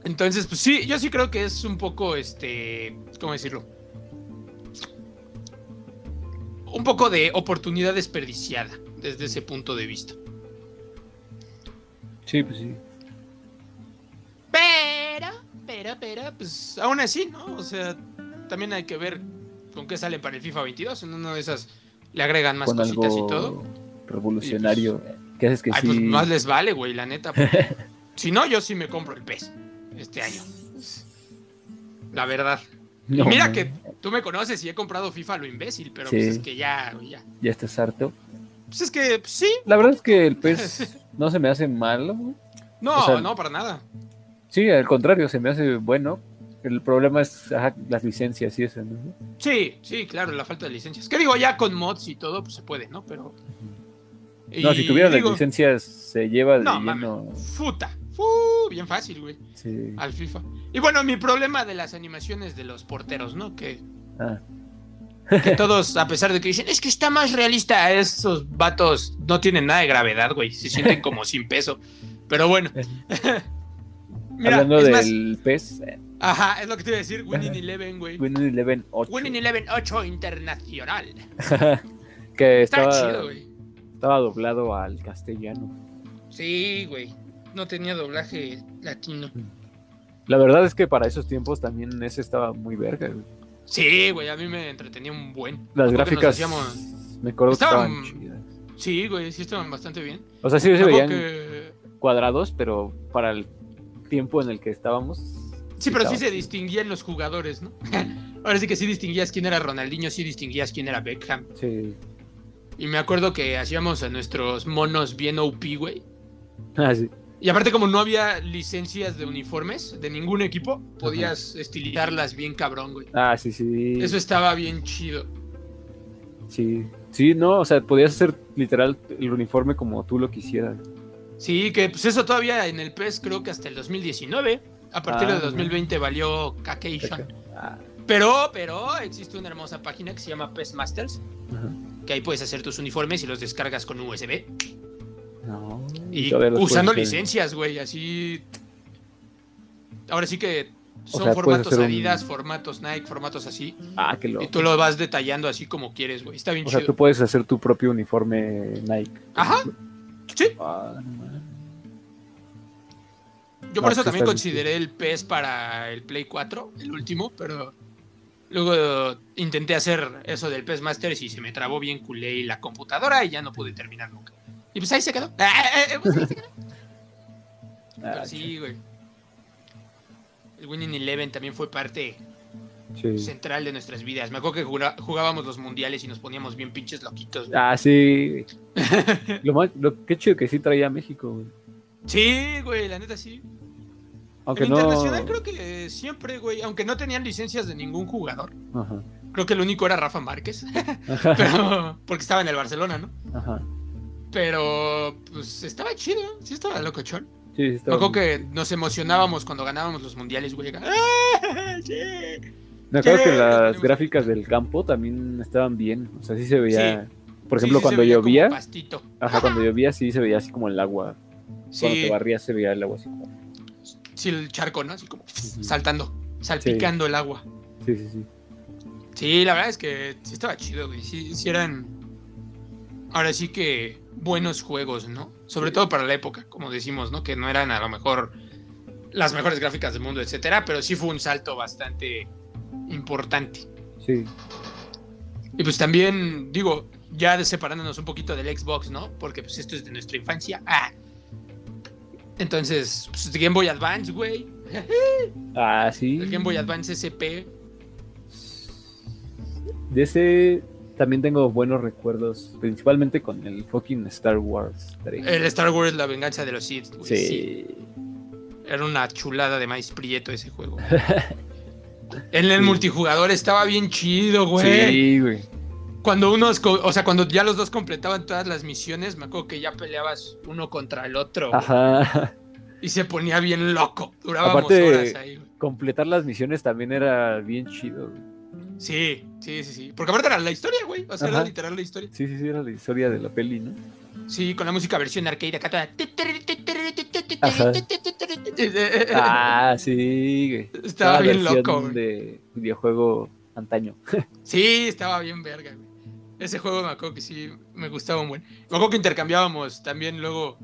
Entonces, pues sí, yo sí creo que es un poco, este, ¿cómo decirlo? Un poco de oportunidad desperdiciada desde ese punto de vista. Sí, pues sí. Pero, pero, pero, pues aún así, ¿no? O sea, también hay que ver con qué sale para el FIFA 22. En una de esas le agregan más cositas y todo. Revolucionario. Pues, ¿Qué haces que pues, más les vale, güey, la neta. si no, yo sí me compro el PES este año. La verdad. mira que tú me conoces y he comprado FIFA lo imbécil, pero pues es que ya, ya. Ya estás harto. Pues es que sí. La verdad es que el PES no se me hace malo. No, no, para nada. Sí, al contrario, se me hace bueno. El problema es las licencias y eso, ¿no? Sí, sí, claro, la falta de licencias. Que digo, ya con mods y todo, pues se puede, ¿no? Pero. no, si tuviera las licencias, se lleva de no, lleno. Futa. bien fácil, güey. Sí. Al FIFA. Y bueno, mi problema de las animaciones de los porteros, ¿no? Que. Ah. que todos, a pesar de que dicen, es que está más realista, esos vatos no tienen nada de gravedad, güey. Se sienten como sin peso. Pero bueno. Hablando del PES. Ajá, es lo que te iba a decir. Winning Eleven, güey. Winning Eleven 8. Winning Eleven 8 internacional. que estaba, chido, güey. Estaba doblado al castellano. Sí, güey. No tenía doblaje latino. La verdad es que para esos tiempos también ese estaba muy verga, güey. Sí, güey, a mí me entretenía un buen. Las gráficas. Me acuerdo que estaban chidas. Sí, güey, sí estaban bastante bien. O sea, sí se veían cuadrados, pero para el tiempo en el que estábamos. Sí, pero sí se distinguían los jugadores, ¿no? Ahora sí que sí distinguías quién era Ronaldinho, sí distinguías quién era Beckham. Sí. Y me acuerdo que hacíamos a nuestros monos bien OP, güey. Ah, sí. Y aparte, como no había licencias de uniformes de ningún equipo, podías estilizarlas bien cabrón, güey. Ah, sí, sí. Eso estaba bien chido. Sí. Sí, no, o sea, podías hacer literal el uniforme como tú lo quisieras. Sí, que pues eso todavía en el PES creo que hasta el 2019. A partir de 2020 ah, valió Cacation. Ah. Pero, pero existe una hermosa página que se llama PES Masters. Que ahí puedes hacer tus uniformes y los descargas con USB. No, y usando licencias, güey, así. Ahora sí que son formatos Adidas, formatos Nike, formatos así. Ah, qué loco. Y tú lo vas detallando así como quieres, güey. Está bien o sea, tú puedes hacer tu propio uniforme Nike. Ajá. Sí. Ah, yo por eso también consideré el PES para el Play 4, el último, pero luego intenté hacer eso del PES Masters y se me trabó bien culé y la computadora y ya no pude terminar nunca. Y pues ahí se quedó. Pues ahí se quedó. Ah, sí, güey. El Winning Eleven también fue parte central de nuestras vidas. Me acuerdo que jugábamos los mundiales y nos poníamos bien pinches loquitos. Ah, sí. lo, más, lo qué chido que sí traía México, güey. Sí, güey, la neta sí. Aunque en internacional creo que siempre, güey, aunque no tenían licencias de ningún jugador. Creo que el único era Rafa Márquez. pero, porque estaba en el Barcelona, ¿no? Ajá. Pero, pues estaba chido, sí estaba locochón. Sí, estaba. Acuerdo que nos emocionábamos cuando ganábamos los mundiales, güey. ¡Ah, sí! Me acuerdo que las gráficas del campo también estaban bien. O sea, sí se veía. Por ejemplo, cuando llovía. Ajá, cuando llovía sí se veía así como el agua. Cuando te barrías se veía el agua así como sí, el charco, ¿no? Así como saltando, salpicando el agua. Sí, sí, sí. Sí, la verdad es que sí estaba chido, güey. Sí, sí eran. Ahora sí que buenos juegos, ¿no? Sobre todo para la época, como decimos, ¿no? Que no eran a lo mejor las mejores gráficas del mundo, etcétera, pero sí fue un salto bastante importante. Sí. Y pues también, digo, ya separándonos un poquito del Xbox, ¿no? Porque pues esto es de nuestra infancia. Ah. Entonces, pues Game Boy Advance, güey. Ah, sí. El Game Boy Advance SP. De ese también tengo buenos recuerdos, principalmente con el fucking Star Wars 3. El Star Wars La Venganza de los Sith, güey. Sí. Era una chulada de maíz prieto ese juego. en el multijugador estaba bien chido, güey. Sí, güey. Cuando unos, co- o sea, cuando ya los dos completaban todas las misiones, me acuerdo que ya peleabas uno contra el otro. güey. Ajá. Y se ponía bien loco. Durábamos Aparte- horas ahí, güey. Completar las misiones también era bien chido. güey. Sí, sí, sí, sí. Porque aparte era la historia, güey. O sea, era literal la historia. Sí, sí, sí, era la historia de la peli, ¿no? Sí, con la música versión arcade acá toda. Ajá. Ah, sí, güey. Estaba bien loco, güey. de videojuego antaño. Sí, estaba bien verga, güey. Ese juego me acuerdo que sí me gustaba un buen. Me acuerdo que intercambiábamos también luego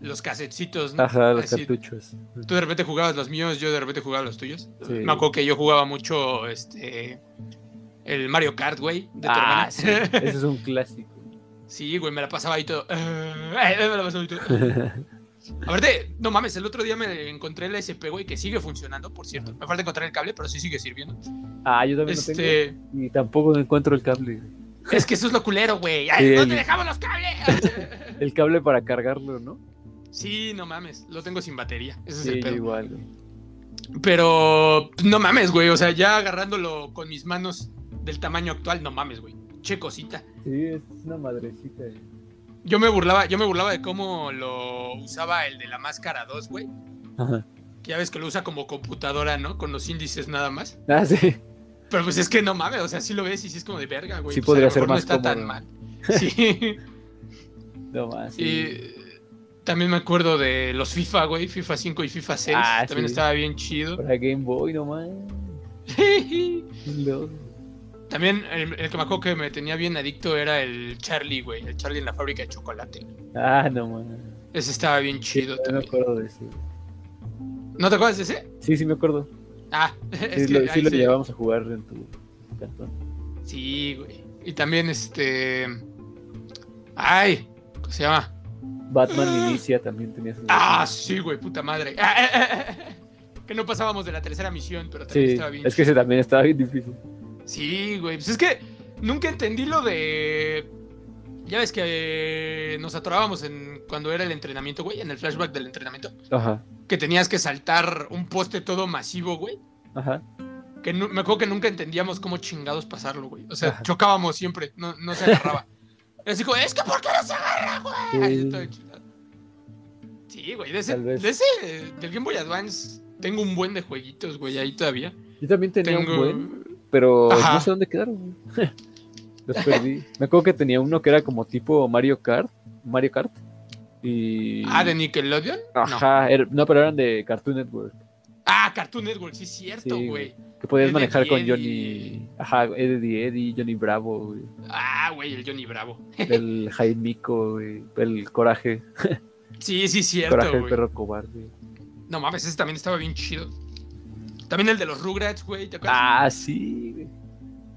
los casetcitos, ¿no? Ajá, los Así, cartuchos. Tú de repente jugabas los míos, yo de repente jugaba los tuyos. Sí. Me acuerdo que yo jugaba mucho este el Mario Kart, güey, de tu Ah, hermana. sí. Ese es un clásico. Sí, güey, me la pasaba ahí todo. me la pasaba ahí todo. Aparte, no mames, el otro día me encontré el SP, güey, que sigue funcionando, por cierto. Me falta encontrar el cable, pero sí sigue sirviendo. Ah, yo también lo tengo. Este, Y tampoco encuentro el cable. es que eso es lo culero, güey. Sí, ¿Dónde el- dejamos los cables? El cable para cargarlo, ¿no? sí, no mames, lo tengo sin batería. Ese es Sí, el pedo. igual. güey. Pero no mames, güey. O sea, ya agarrándolo con mis manos del tamaño actual, no mames, güey. Che cosita. Sí, es una madrecita. güey. Yo me burlaba, yo me burlaba de cómo lo usaba el de la máscara 2, güey. Ajá. Que ya ves que lo usa como computadora, ¿no? Con los índices nada más. Ah, sí. Pero pues es que no mames, o sea, sí lo ves y sí es como de verga, güey. Sí Pues, podría ser más no está tan mal. Sí. No más. sí. y también me acuerdo de los FIFA, güey. FIFA 5 y FIFA 6. Ah, también sí. estaba bien chido. Para Game Boy, no más. Loco. también el, el que me acuerdo que me tenía bien adicto era el Charlie, güey. El Charlie en la fábrica de chocolate. Ah, no más. Ese estaba bien chido Sí, no me también. acuerdo de ese. ¿No te acuerdas de ese? Sí, sí me acuerdo. Ah, Sí, es que lo, sí lo llevamos a jugar en tu, cantón. Sí, güey. Y también este. Ay, ¿cómo se llama? Batman Inicia también tenía sus- Ah, sí, güey, puta madre. Ah, eh, eh, eh, que no pasábamos de la tercera misión, pero también Sí, estaba bien. es que ese también estaba bien difícil. Sí, güey. Pues es que nunca entendí lo de. Ya ves que eh, nos atorábamos en cuando era el entrenamiento, güey, en el flashback del entrenamiento. Ajá, Que tenías que saltar un poste todo masivo, güey. ajá. Que me acuerdo que nunca entendíamos cómo chingados pasarlo, güey. O sea, Ajá. chocábamos siempre, no, no se agarraba. Así como, es que ¿por qué no se agarra, güey? Sí. Sí, güey, de ese, de ese, del Game Boy Advance, tengo un buen de jueguitos, güey, ahí todavía. Yo también tenía Tengo... un buen, pero Ajá. no sé dónde quedaron. güey. Los perdí. Me acuerdo que tenía uno que era como tipo Mario Kart. Mario Kart. Y. Ah, de Nickelodeon. No. Ajá, era- no, pero eran de Cartoon Network. Ah, Cartoon Network, sí es cierto, Sí, güey. Que podías manejar con Eddie. Johnny. Ajá, Eddie Eddie, Johnny Bravo, güey, Ah, güey, el Johnny Bravo. el Jaimico, güey, el Coraje. Sí, sí, es Coraje, cierto, el güey. perro cobarde. No mames, ese también estaba bien chido. También el de los Rugrats, güey, ¿te acuerdas? Ah, sí, güey.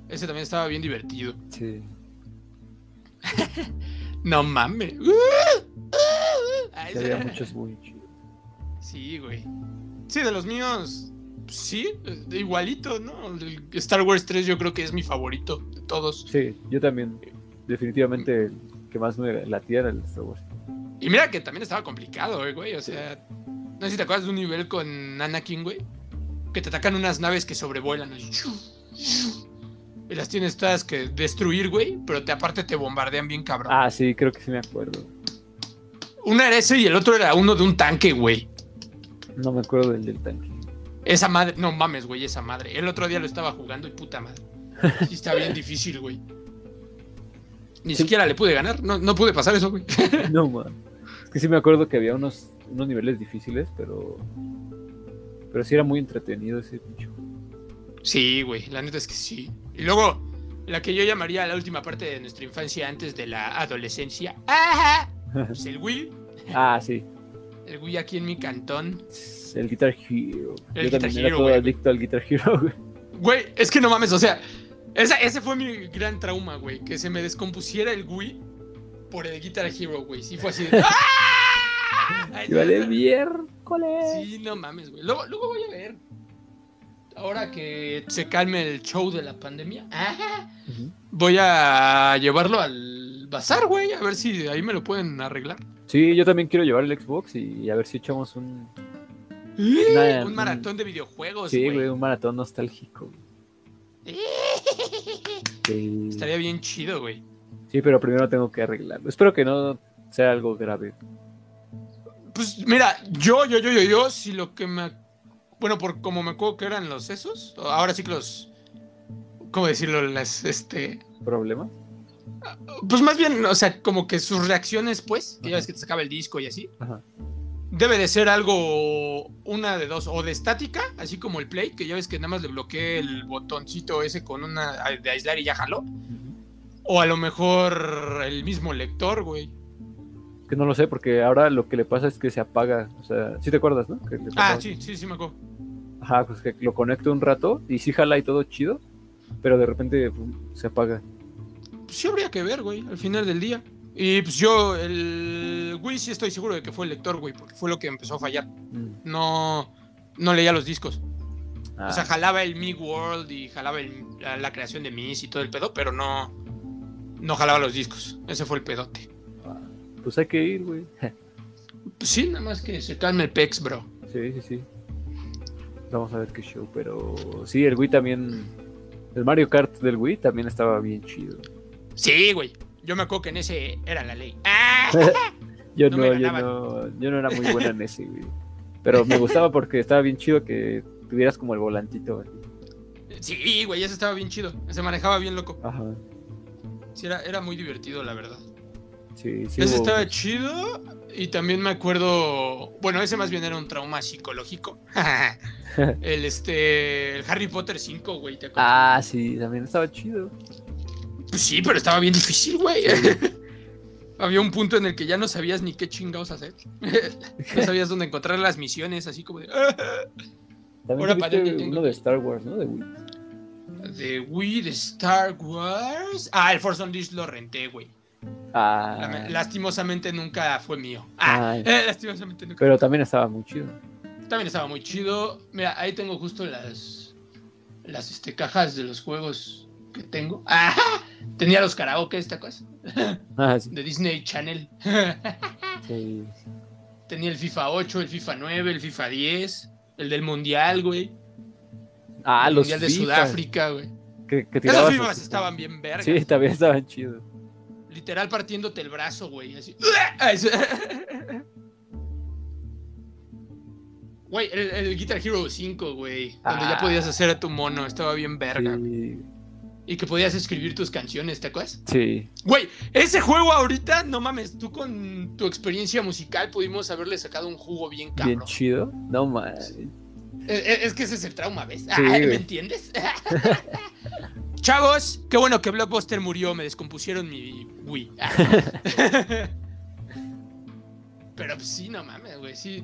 Ese también estaba bien divertido. Sí. No mames. Ah, Sí, había muchos muy chidos. Sí, güey. Sí, de los míos, sí, eh, igualito, ¿no? El Star Wars 3 yo creo que es mi favorito de todos. Sí, yo también. Definitivamente el que más me latía era el Star Wars. Y mira que también estaba complicado, eh, güey. O sea, no sé si te acuerdas de un nivel con Anakin, güey. Que te atacan unas naves que sobrevuelan. Y las tienes todas que destruir, güey. Pero te, aparte te bombardean bien cabrón. Ah, sí, creo que sí me acuerdo. Una era ese y el otro era uno de un tanque, güey. No me acuerdo del del tanque. Esa madre, no mames, güey, esa madre. El otro día lo estaba jugando y puta madre. Sí, está bien difícil, güey. Ni Sí. siquiera le pude ganar. No, no pude pasar eso, güey. No, man. Es que sí me acuerdo que había unos, unos niveles difíciles, pero. Pero sí era muy entretenido ese bicho. Sí, güey, la neta es que sí. Y luego, la que yo llamaría la última parte de nuestra infancia antes de la adolescencia. ¡Ajá! Pues el Wii. Ah, sí. El Wii aquí en mi cantón. El Guitar Hero. El Yo Guitar también Hero, era todo güey. adicto al Guitar Hero, güey. Güey, es que no mames, o sea, ese fue mi gran trauma, güey, que se me descompusiera el Wii por el Guitar Hero, güey. Sí fue así. De... ¡Ah! Vale, miércoles. Sí, no mames, güey. Luego, luego voy a ver. Ahora que se calme el show de la pandemia, voy a llevarlo al bazar, güey, a ver si ahí me lo pueden arreglar. Sí, yo también quiero llevar el Xbox y a ver si echamos un, un maratón de videojuegos. Sí, güey, un maratón nostálgico. Estaría bien chido, güey. Sí, pero primero tengo que arreglarlo. Espero que no sea algo grave. Pues mira, yo, yo, yo, yo, yo, si lo que me. Bueno, por como me acuerdo que eran los esos, ahora sí que los. ¿Cómo decirlo? Las, este. ¿Problemas? Pues más bien, o sea, como que sus reacciones, pues, que ya ves que te sacaba el disco y así. Ajá debe de ser algo, una de dos, o de estática, así como el play, que ya ves que nada más le bloqueé el botoncito ese con una de aislar y ya jaló. O a lo mejor el mismo lector, güey. Que no lo sé, porque ahora lo que le pasa es que se apaga. O sea, sí te acuerdas, ¿no? ah, sí, sí, sí me acuerdo. Ajá, pues que lo conecto un rato y sí jala y todo chido, pero de repente se apaga. Pues sí habría que ver, güey, al final del día. Y pues yo, el Wii sí estoy seguro de que fue el lector, güey, porque fue lo que empezó a fallar. Mm. No, no leía los discos. O sea, ah. jalaba el Mi World y jalaba la, creación de Mis y todo el pedo, pero no, no jalaba los discos. Ese fue el pedote. Ah, pues hay que ir, güey. Pues sí, nada más que se calme el PEX, bro. Sí, sí, sí. Vamos a ver qué show, pero sí, el Wii también. El Mario Kart del Wii también estaba bien chido. Sí, güey. Yo me acuerdo que en ese era la ley. yo no, yo no, yo no era muy buena en ese, güey. Pero me gustaba porque estaba bien chido que tuvieras como el volantito, güey. Sí, güey, ese estaba bien chido. Se manejaba bien loco. Ajá. Sí, era, era muy divertido, la verdad. Sí, sí. Ese estaba chido. Y también me acuerdo. Bueno, ese más bien era un trauma psicológico. el este. El Harry Potter 5, güey, ¿te acuerdas? Ah, sí, también estaba chido. Pues sí, pero estaba bien difícil, güey. Había un punto en el que ya no sabías ni qué chingados hacer. no sabías dónde encontrar las misiones, así como de. Ahora para uno de Star Wars, ¿no? De Wii. De Wii, de Star Wars. Ah, el Force Unleashed lo renté, güey. Ah. Lastimosamente nunca fue mío. Ah, lastimosamente nunca. Pero también estaba muy chido. También estaba muy chido. Mira, ahí tengo justo las las este, cajas de los juegos que tengo. Tenía los karaoke, esta cosa. Ah, de Disney Channel. Tenía el FIFA 8, el FIFA 9, el FIFA 10, el del Mundial, güey. Ah, el los Mundial de Sudáfrica, güey. Que, que Esos FIFAs estaban bien vergas. Sí, también estaban chidos. Literal partiéndote el brazo, güey. Así. Güey, el, Guitar Hero 5, güey. Cuando ya podías hacer a tu mono. Estaba bien verga. Sí. Y que podías escribir tus canciones, ¿te acuerdas? Sí. Güey, ese juego ahorita, no mames, tú con tu experiencia musical pudimos haberle sacado un jugo bien cabrón. Bien chido. No mames. Es, que ese es el trauma, ¿ves? ¿Me entiendes? Chavos, qué bueno que Blockbuster murió, me descompusieron mi Wii. Pero pues, sí, no mames, güey, sí.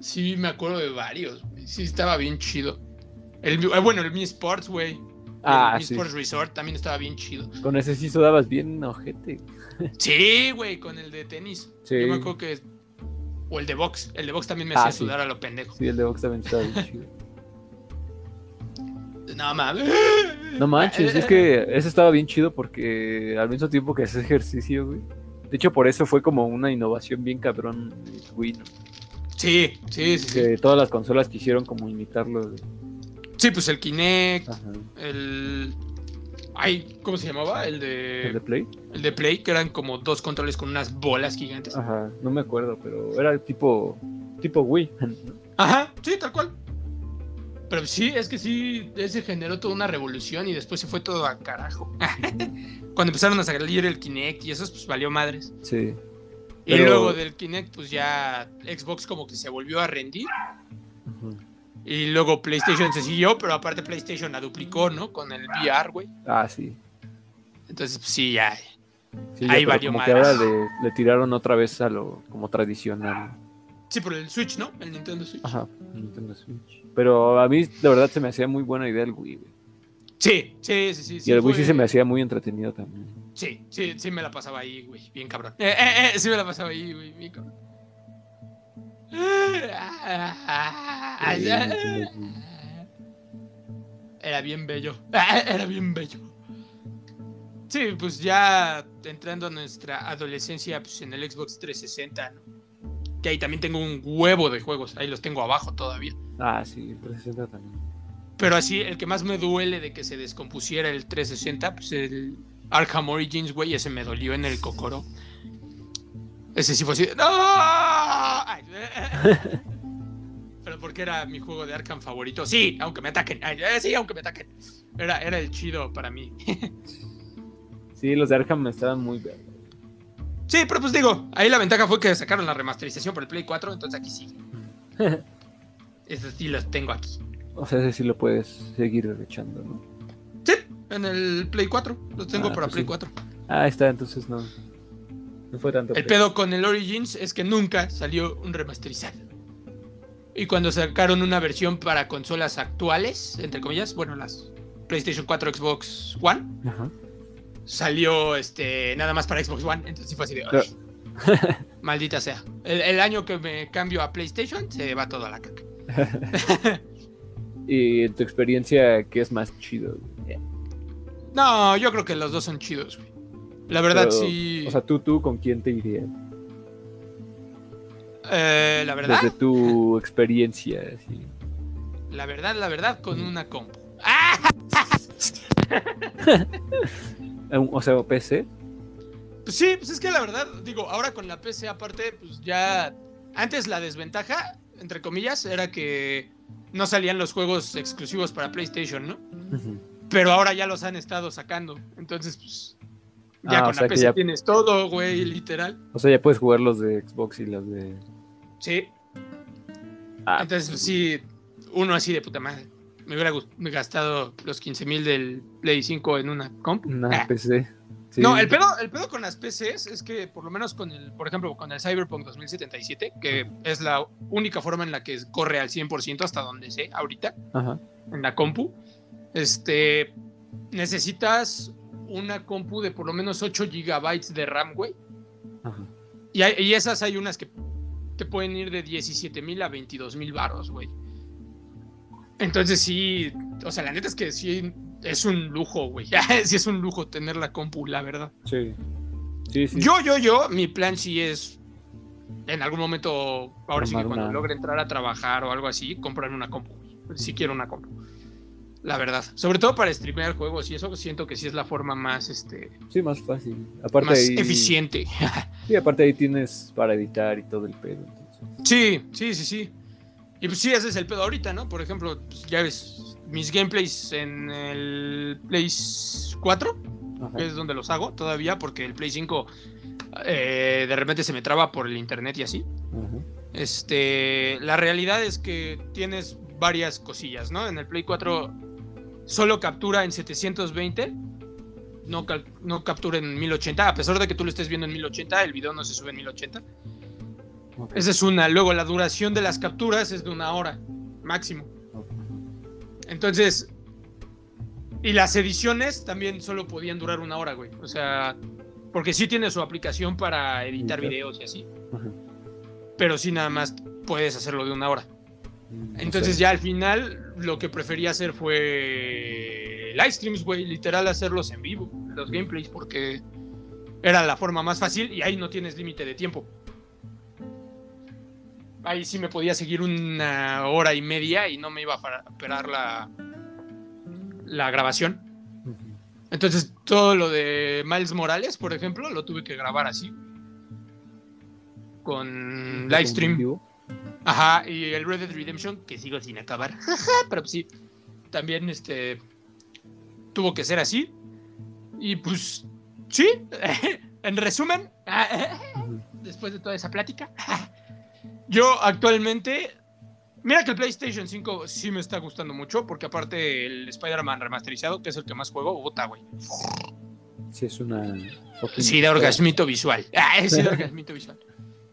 Sí, me acuerdo de varios, Sí, estaba bien chido. El, eh, bueno, el Mi Sports, güey. Ah, el sí. Sports Resort también estaba bien chido. Con ese sí sudabas bien ojete. Sí, güey, con el de tenis. Sí. Yo me acuerdo que. O el de box. El de box también me hacía ah, sudar a lo pendejo. Sí, el de box también estaba bien chido. No mames. No manches, es que ese estaba bien chido porque al mismo tiempo que ese ejercicio, güey. De hecho, por eso fue como una innovación bien cabrón, güey. Sí, sí, sí. Que todas las consolas quisieron como imitarlo. Güey. Sí, pues el Kinect, el... Ay, ¿cómo se llamaba? El de... ¿El de Play? El de Play, que eran como dos controles con unas bolas gigantes. Ajá, no me acuerdo, pero era tipo... Tipo Wii. Ajá, sí, tal cual. Pero sí, es que sí, ese generó toda una revolución y después se fue todo a carajo. Cuando empezaron a salir el Kinect y eso, pues valió madres. Sí. Y luego del Kinect, pues ya Xbox como que se volvió a rendir. Ajá. Y luego PlayStation se siguió, pero aparte PlayStation la duplicó, ¿no? Con el VR, güey. Ah, sí. Entonces, pues, sí, ya. ahí valió como que ahora le, tiraron otra vez a lo como tradicional. Sí, por el Switch, ¿no? El Nintendo Switch. Ajá, el Nintendo Switch. Pero a mí, de verdad, se me hacía muy buena idea el Wii, güey. Sí, sí, sí, sí. Y el Wii sí se me hacía muy entretenido también. Sí, sí, sí me la pasaba ahí, güey. Bien cabrón. Eh, eh, eh, sí me la pasaba ahí, güey. Bien cabrón. Era bien bello. Era bien bello. Sí, pues ya entrando a nuestra adolescencia pues, en el Xbox 360, que ahí también tengo un huevo de juegos, ahí los tengo abajo todavía. Ah, sí, el 360 también. Pero así, el que más me duele de que se descompusiera el 360, pues el Arkham Origins, güey, ese me dolió en el cocoro. Ese sí fue así. ¡No! Pero porque era mi juego de Arkham favorito. Sí, aunque me ataquen. Eh, sí, aunque me ataquen. Era, era el chido para mí. sí, los de Arkham estaban muy bien. Sí, pero pues digo, ahí la ventaja fue que sacaron la remasterización por el Play 4, entonces aquí sí. Esos sí los tengo aquí. O sea, ese sí lo puedes seguir echando, ¿no? Sí, en el Play 4. Los tengo ah, para pues Play 4. Ah, está, entonces no. No fue tanto. El pedo con el Origins es que nunca salió un remasterizado. Y cuando sacaron una versión para consolas actuales, entre comillas, bueno, las PlayStation 4, Xbox One, salió este nada más para Xbox One. Entonces sí fue así de. Maldita sea. El, año que me cambio a PlayStation se va todo a la caca. ¿Y en tu experiencia qué es más chido? No, yo creo que los dos son chidos, güey. La verdad sí. O sea, tú, tú, ¿con quién te irías? Eh, la verdad. Desde tu experiencia, sí. La verdad, la verdad, con una compu. o sea, PC. Pues sí, pues es que la verdad, digo, ahora con la PC aparte, pues ya. Antes la desventaja, entre comillas, era que no salían los juegos exclusivos para PlayStation, ¿no? Pero ahora ya los han estado sacando. Entonces, pues. Ya ah, con la PC ya... tienes todo, güey, literal. O sea, ya puedes jugar los de Xbox y los de. Sí. Ah, Entonces, pues sí, uno así de puta madre. Me hubiera gastado los 15 mil del Play 5 en una comp. Una ah. PC. No, el pedo, el pedo con las PCs es que, por lo menos con el, por ejemplo, con el Cyberpunk 2077, que es la única forma en la que corre al 100% hasta donde sé ahorita, en la compu, este, necesitas una compu de por lo menos 8 gigabytes de RAM, güey. Y, y, esas hay unas que te pueden ir de 17 mil a 22 mil baros, güey. Entonces sí, o sea, la neta es que sí es un lujo, güey. sí es un lujo tener la compu, la verdad. Sí. sí, sí. Yo, yo, yo, mi plan sí es en algún momento, ahora sí que cuando logre entrar a trabajar o algo así, comprar una compu. Si quiero una compu. La verdad. Sobre todo para streamear juegos y eso siento que sí es la forma más, este... Sí, más fácil. Aparte más eficiente. sí, aparte ahí tienes para editar y todo el pedo. Sí, sí, sí, sí. Y pues sí, ese es el pedo ahorita, ¿no? Por ejemplo, pues, ya ves, mis gameplays en el Play 4, que es donde los hago todavía, porque el Play 5 eh, de repente se me traba por el internet y así. Este, la realidad es que tienes varias cosillas, ¿no? En el Play 4 solo captura en 720, no, no captura en 1080, a pesar de que tú lo estés viendo en 1080, el video no se sube en 1080. Esa es una. Luego la duración de las capturas es de una hora, máximo. Entonces, y las ediciones también solo podían durar una hora, güey. O sea, porque sí tiene su aplicación para editar videos y así. Pero sí nada más puedes hacerlo de una hora. Mm, Entonces ya al final lo que preferí hacer fue live streams, güey, literal hacerlos en vivo, los gameplays, porque era la forma más fácil y ahí no tienes límite de tiempo ahí sí me podía seguir una hora y media y no me iba a esperar la, la grabación. Entonces, todo lo de Miles Morales, por ejemplo, lo tuve que grabar así. Con livestream. Ajá, y el Red Dead Redemption, que sigo sin acabar. Pero pues sí, también este tuvo que ser así. Y pues, sí, en resumen, después de toda esa plática, yo actualmente. Mira que el PlayStation 5 sí me está gustando mucho, porque aparte el Spider-Man remasterizado, que es el que más juego, bota, güey. Sí, es una. Sí, de orgasmito visual. sí, de orgasmito visual.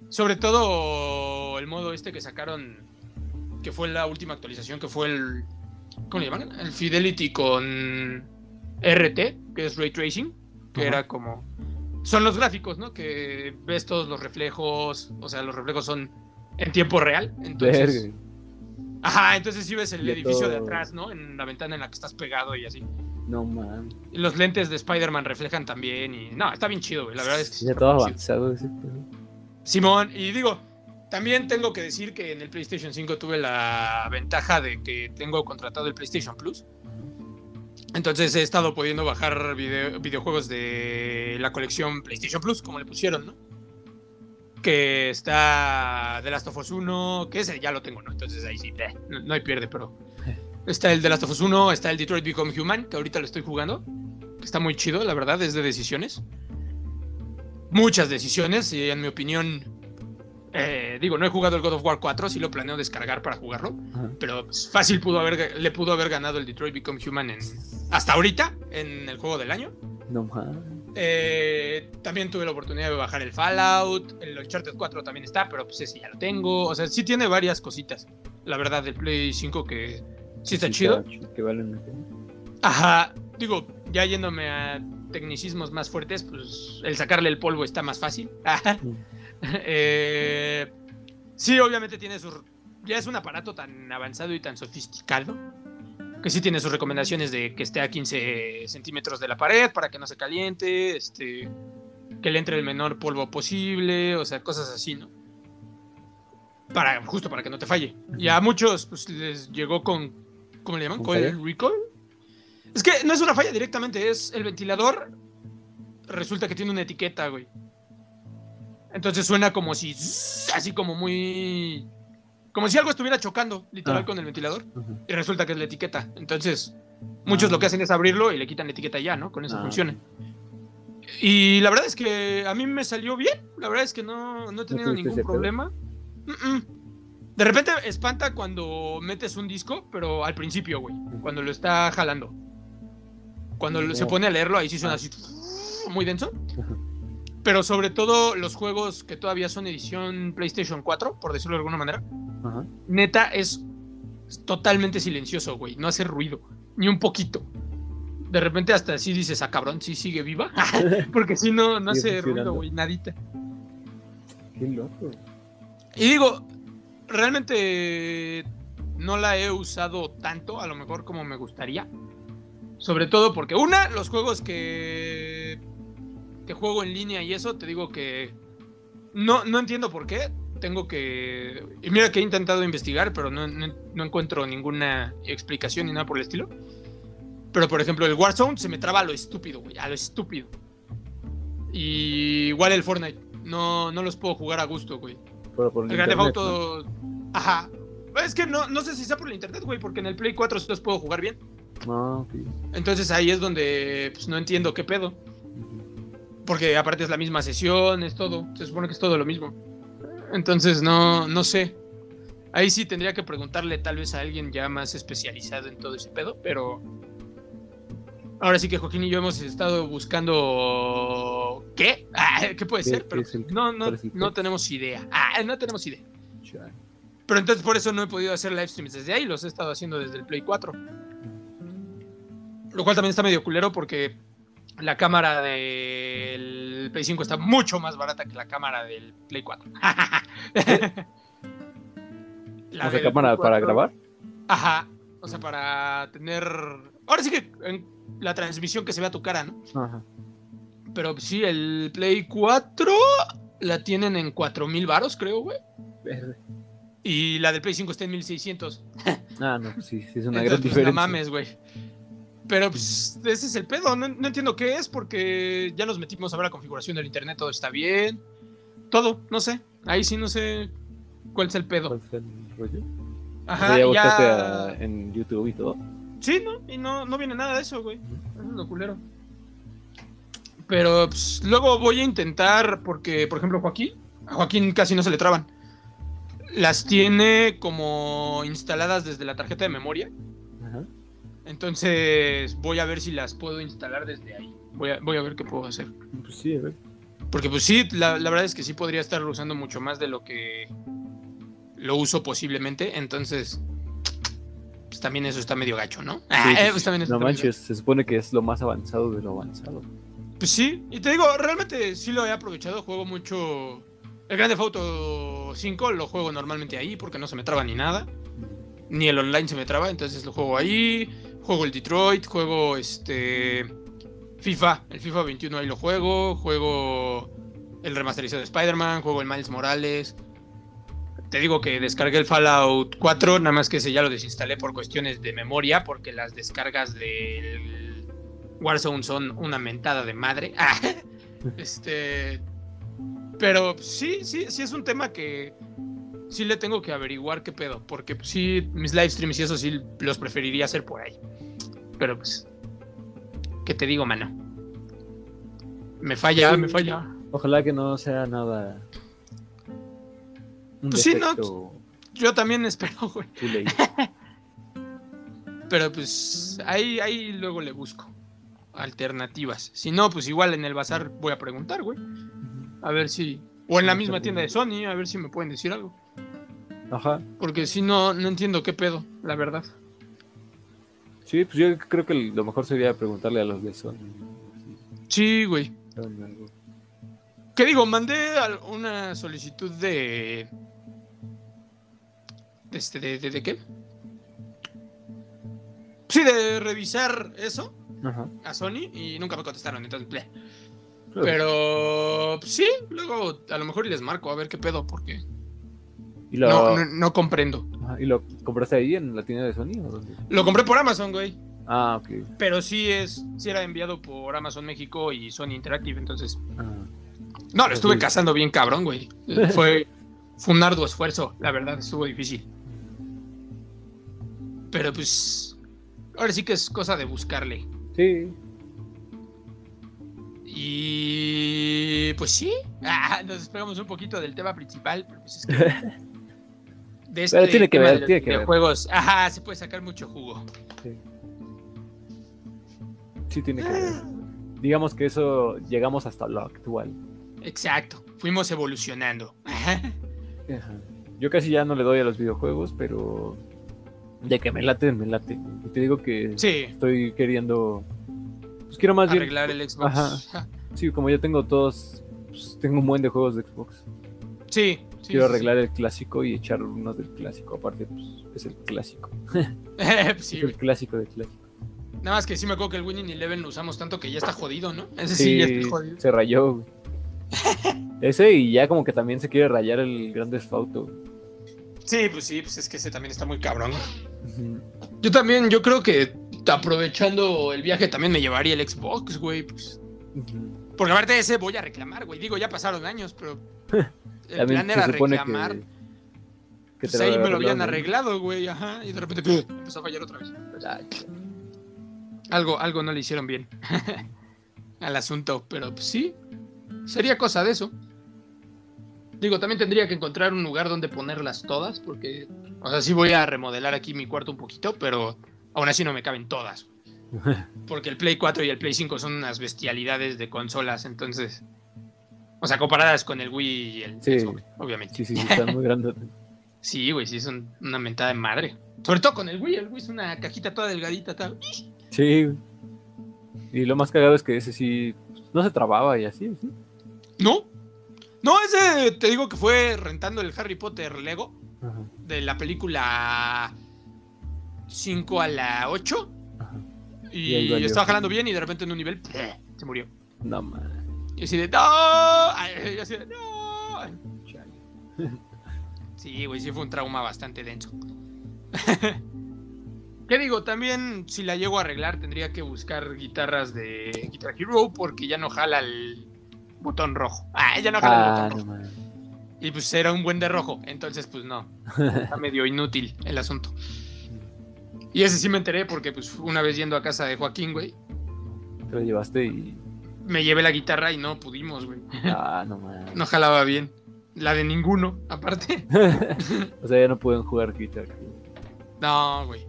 Sobre todo el modo este que sacaron, que fue la última actualización, que fue el. ¿Cómo le llaman? El Fidelity con RT, que es Ray Tracing, que era como. Son los gráficos, ¿no? Que ves todos los reflejos, o sea, los reflejos son en tiempo real. Entonces. Ajá, entonces sí ves el edificio de atrás, ¿no? En la ventana en la que estás pegado y así. No man. Y los lentes de Spider-Man reflejan también y. No, está bien chido, güey. La verdad es que. Ya todo avanzado Simón, y digo, también tengo que decir que en el PlayStation 5 tuve la ventaja de que tengo contratado el PlayStation Plus. Entonces he estado pudiendo bajar videojuegos de la colección PlayStation Plus, como le pusieron, ¿no? Que está The Last of Us 1, que ese ya lo tengo, ¿no? Entonces ahí sí, eh, no, hay pierde, pero... Está el The Last of Us 1, está el Detroit Become Human, que ahorita lo estoy jugando. Que está muy chido, la verdad, es de decisiones. Muchas decisiones, y en mi opinión eh, digo, no he jugado el God of War 4, sí lo planeo descargar para jugarlo. Pero fácil pudo haber, le pudo haber ganado el Detroit Become Human en, hasta ahorita, en el juego del año. No eh, también tuve la oportunidad de bajar el Fallout. El Uncharted 4 también está, pero pues ese ya lo tengo. O sea, sí tiene varias cositas. La verdad, del Play 5 que sí está chido. Que Ajá. Digo, ya yéndome a tecnicismos más fuertes, pues el sacarle el polvo está más fácil. Eh, sí, obviamente tiene su... Ya es un aparato tan avanzado y tan sofisticado que sí tiene sus recomendaciones de que esté a 15 centímetros de la pared para que no se caliente, este, que le entre el menor polvo posible, o sea, cosas así, ¿no? Para, justo para que no te falle. Y a muchos pues, les llegó con, ¿cómo le llaman? ¿Coil recall? Es que no es una falla directamente, es el ventilador. Resulta que tiene una etiqueta, güey. Entonces suena como si, así como muy... Como si algo estuviera chocando, literal, ah. con el ventilador. Y resulta que es la etiqueta. Entonces, muchos lo que ah. hacen es abrirlo y le quitan la etiqueta ya, ¿no? Con eso ah. funciona. Y la verdad es que a mí me salió bien. La verdad es que no, no he tenido ningún problema. De repente espanta cuando metes un disco, pero al principio, güey. Cuando lo está jalando. Cuando se pone a leerlo, ahí sí suena así muy denso. Pero sobre todo los juegos que todavía son edición PlayStation 4, por decirlo de alguna manera. Neta, es totalmente silencioso, güey. No hace ruido. Ni un poquito. De repente hasta así dices, ah, cabrón, sí sigue viva. Porque si no, no hace ruido, güey, nadita. Qué loco. Y digo, realmente no la he usado tanto, a lo mejor como me gustaría. Sobre todo porque, una, los juegos que que juego en línea y eso, te digo que no, no entiendo por qué. Tengo que... Y mira que he intentado investigar, pero no, no, encuentro ninguna explicación ni nada por el estilo. Pero por ejemplo, el Warzone se me traba a lo estúpido, güey, a lo estúpido. Y igual el Fortnite. No, no los puedo jugar a gusto, güey. Pero por el, el Auto... Ajá. Es que no, no sé si sea por el internet, güey, porque en el Play 4 sí los puedo jugar bien. Ah, Entonces ahí es donde pues, no entiendo qué pedo. Porque aparte es la misma sesión, es todo. Se supone que es todo lo mismo. Entonces, no, no sé. Ahí sí tendría que preguntarle tal vez a alguien ya más especializado en todo ese pedo, pero ahora sí que Joaquín y yo hemos estado buscando qué, ah, qué puede ser, pero no, no, no tenemos idea. Ah, no tenemos idea. Pero entonces por eso no he podido hacer live streams desde ahí, los he estado haciendo desde el Play 4. Lo cual también está medio culero porque la cámara del Play 5 está mucho más barata que la cámara del Play 4. la cámara para grabar? Ajá. O sea, para tener. Ahora sí que en la transmisión que se vea tu cara, ¿no? Ajá. Pero sí, el Play 4 la tienen en 4000 varos, creo, güey. Verde. Y la del Play 5 está en 1600. ah, no, sí, sí, es una gran pues, diferencia. No mames, güey. Pero pues ese es el pedo, no, entiendo qué es porque ya nos metimos a ver la configuración del internet, todo está bien, todo, no sé, ahí sí no sé cuál es el pedo. ¿Cuál es el rollo? Ajá, ya, en YouTube y todo. Sí, no, y no, no viene nada de eso, güey. es lo culero. Pero pues, luego voy a intentar, porque, por ejemplo, Joaquín, a Joaquín casi no se le traban. Las tiene como instaladas desde la tarjeta de memoria. Entonces voy a ver si las puedo instalar desde ahí. Voy a, voy a ver qué puedo hacer. Pues sí, a ver. Porque pues sí, la, verdad es que sí podría estar usando mucho más de lo que lo uso posiblemente, entonces pues también eso está medio gacho, ¿no? Ah, pues no manches, se supone que es lo más avanzado de lo avanzado. Pues sí, y te digo, realmente sí lo he aprovechado, juego mucho... El Grande Auto 5 lo juego normalmente ahí porque no se me traba ni nada. Ni el online se me traba, entonces lo juego ahí. Juego el Detroit, juego este... FIFA, el FIFA 21 ahí lo juego, juego el remasterizado de Spider-Man, juego el Miles Morales. Te digo que descargué el Fallout 4, nada más que ese ya lo desinstalé por cuestiones de memoria, porque las descargas del Warzone son una mentada de madre. este. Pero sí, sí, sí es un tema que sí le tengo que averiguar qué pedo, porque sí, mis live streams y eso sí los preferiría hacer por ahí. Pero pues, ¿qué te digo, mano? Me falla, me falla. Ojalá que no sea nada pues sí, no. Yo también espero, güey. Pero pues ahí, ahí luego le busco alternativas. Si no, pues igual en el bazar voy a preguntar, güey. A ver si. O en la misma tienda de Sony, a ver si me pueden decir algo. Ajá. Porque si no, no entiendo qué pedo, la verdad. Sí, pues yo creo que lo mejor sería preguntarle a los de Sony. Sí, güey. ¿Qué digo? Mandé una solicitud de este, de, de, qué? Sí, de revisar eso a Sony y nunca me contestaron, entonces, Pero sí, luego a lo mejor les marco a ver qué pedo, porque no, no, comprendo. ¿Y lo compraste ahí en la tienda de Sony? ¿o Lo compré por Amazon, güey. Ah, ok. Pero sí es, sí era enviado por Amazon México y Sony Interactive, entonces. Ah. No, lo estuve cazando bien cabrón, güey. Fue, fue un arduo esfuerzo, la verdad, estuvo difícil. Pero pues. Ahora sí que es cosa de buscarle. Sí. Y. Pues sí. Ah, nos despegamos un poquito del tema principal. Pero pues es que. De este pero tiene que ver, tiene que ver. juegos. Ajá, se puede sacar mucho jugo. Sí. Sí, tiene que ver. Digamos que eso llegamos hasta lo actual. Exacto. Fuimos evolucionando. Ajá. Yo casi ya no le doy a los videojuegos, pero de que me late, me late. Y te digo que estoy queriendo. Pues quiero más Arreglar el Xbox. Sí, como ya tengo todos. Pues, tengo un buen de juegos de Xbox. Sí. Quiero arreglar el clásico y echar uno del clásico. Aparte, pues es el clásico. sí, es el clásico de clásico. Nada más que sí me acuerdo que el Winning Eleven lo usamos tanto que ya está jodido, ¿no? Ese sí, ya está jodido. Se rayó, Ese y ya como que también se quiere rayar el Grande Auto. Sí, pues sí, pues es que ese también está muy cabrón. Yo también, yo creo que aprovechando el viaje también me llevaría el Xbox, güey. Pues. Porque aparte de ese voy a reclamar, güey. Digo, ya pasaron años, pero el plan era reclamar. Que, pues ahí me lo habían arreglado, güey, ajá. Y de repente empezó a fallar otra vez. Algo, algo no le hicieron bien al asunto, pero pues sí, sería cosa de eso. Digo, también tendría que encontrar un lugar donde ponerlas todas, porque, o sea, sí voy a remodelar aquí mi cuarto un poquito, pero aún así no me caben todas. Porque el Play 4 y el Play 5 son unas bestialidades de consolas, entonces. O sea, comparadas con el Wii y el sí, obviamente. Sí, sí, están muy grandes. sí, güey, sí, son una mentada de madre. Sobre todo con el Wii, el Wii es una cajita toda delgadita, tal. Sí. Y lo más cagado es que ese sí no se trababa y así, ¿sí? No, no, ese te digo que fue rentando el Harry Potter Lego de la película 5 a la 8. Y, estaba jalando bien y de repente en un nivel se murió. No man. Y así de no. Y así de no. Sí, güey, sí fue un trauma bastante denso. ¿Qué digo? También si la llego a arreglar tendría que buscar guitarras de Guitar Hero porque ya no jala el botón rojo. Ah, ella no jala el botón ah, rojo. Y pues era un buen de rojo, entonces pues no. Está medio inútil el asunto. Y ese sí me enteré porque pues una vez yendo a casa de Joaquín, güey. Te lo llevaste y... Me llevé la guitarra y no pudimos, güey. Ah, no man. No jalaba bien. La de ninguno, aparte. o sea, ya no pueden jugar guitarra. No, güey.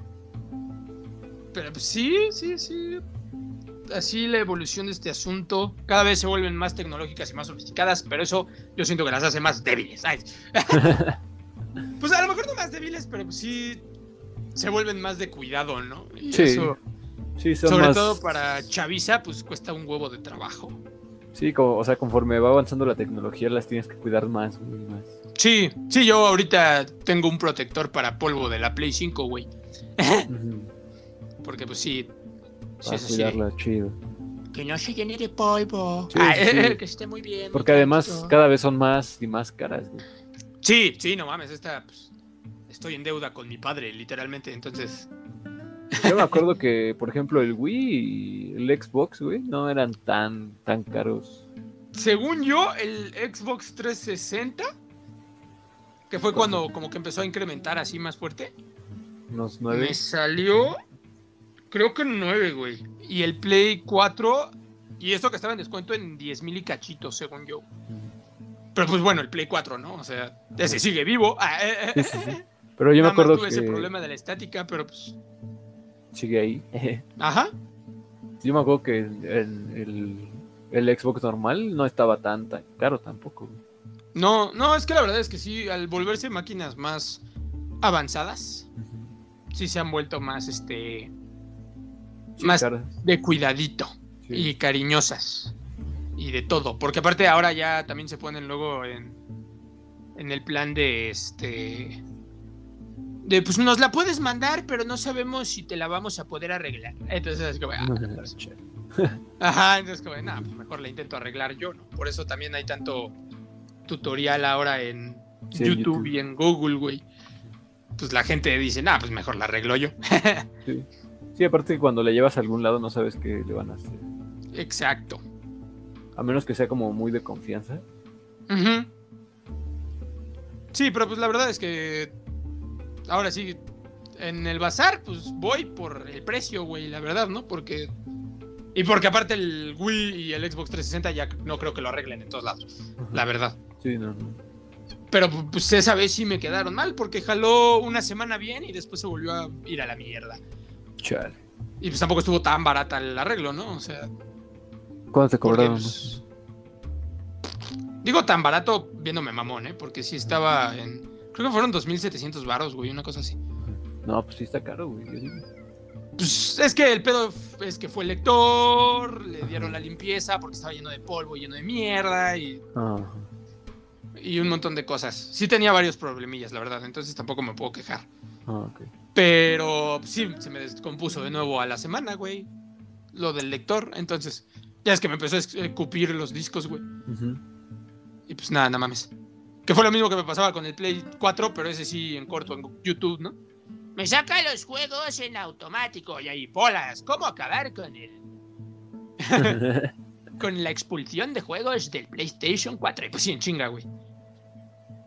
Pero pues sí, sí, sí así la evolución de este asunto. Cada vez se vuelven más tecnológicas y más sofisticadas, pero eso yo siento que las hace más débiles. pues pues a lo mejor no más débiles, pero pues sí se vuelven más de cuidado, ¿no? Y sí. Eso, sí sobre todo para Chavisa, pues cuesta un huevo de trabajo. Sí, como, o sea, conforme va avanzando la tecnología, las tienes que cuidar más, güey, más. Sí, sí, yo ahorita tengo un protector para polvo de la Play 5, güey. Porque pues sí. Para cuidarla, chido. Que no se llene de polvo. Ah, que esté muy bien. Porque además cada vez son más y más caras, güey. Sí, sí, no mames, esta, pues, estoy en deuda con mi padre, literalmente, entonces... Yo me acuerdo que, por ejemplo, el Wii y el Xbox, güey, no eran tan, tan caros. Según yo, el Xbox 360, que fue cuando como que empezó a incrementar así más fuerte. Unos nueve. Me salió, creo que nueve, güey. Y el Play 4, y esto que estaba en descuento en 10 mil y cachitos, según yo. Pero pues bueno, el Play 4, ¿no? O sea, ese sigue vivo. Ah, eh, eh, eh. Pero yo me acuerdo tuve ese problema de la estática, pero pues... Sigue ahí. Ajá. Yo me acuerdo que el, el, Xbox normal no estaba tan, tan caro tampoco. No, no, es que la verdad es que sí, al volverse máquinas más avanzadas, sí se han vuelto más, este... más de cuidadito y cariñosas y de todo. Porque aparte ahora ya también se ponen luego en, en el plan de este. De pues nos la puedes mandar, pero no sabemos si te la vamos a poder arreglar. Entonces es como, ah, Ajá, entonces como, nada, pues mejor la intento arreglar yo, ¿no? Por eso también hay tanto tutorial ahora en YouTube, y en Google, güey. Pues la gente dice, nada, pues mejor la arreglo yo. sí. sí, aparte cuando la llevas a algún lado no sabes qué le van a hacer. Exacto. A menos que sea como muy de confianza. Sí, pero pues la verdad es que ahora sí, en el bazar, pues voy por el precio, güey, la verdad, ¿no? Porque... Y porque aparte el Wii y el Xbox 360 ya no creo que lo arreglen en todos lados, la verdad. Sí, no, no. Pero pues esa vez sí me quedaron mal porque jaló una semana bien y después se volvió a ir a la mierda. Chale. Y pues tampoco estuvo tan barata el arreglo, ¿no? O sea... ¿Cuánto te cobraron? Pues, digo tan barato viéndome mamón, ¿eh? Porque sí estaba en. Creo que fueron 2.700 varos, güey, una cosa así. No, pues sí está caro, güey. Pues es que el pedo es que fue el lector, le dieron la limpieza porque estaba lleno de polvo, lleno de mierda y. Y un montón de cosas. Sí tenía varios problemillas, la verdad, entonces tampoco me puedo quejar. Ah, ok. Pero sí, se me descompuso de nuevo a la semana, güey. Lo del lector, entonces ya es que me empezó a escupir los discos, güey. Y pues nada, nada mames. Que fue lo mismo que me pasaba con el Play 4, pero ese sí en corto en YouTube, ¿no? Me saca los juegos en automático y ahí, polas, ¿cómo acabar con él? con la expulsión de juegos del PlayStation 4. Y pues sí, en chinga, güey.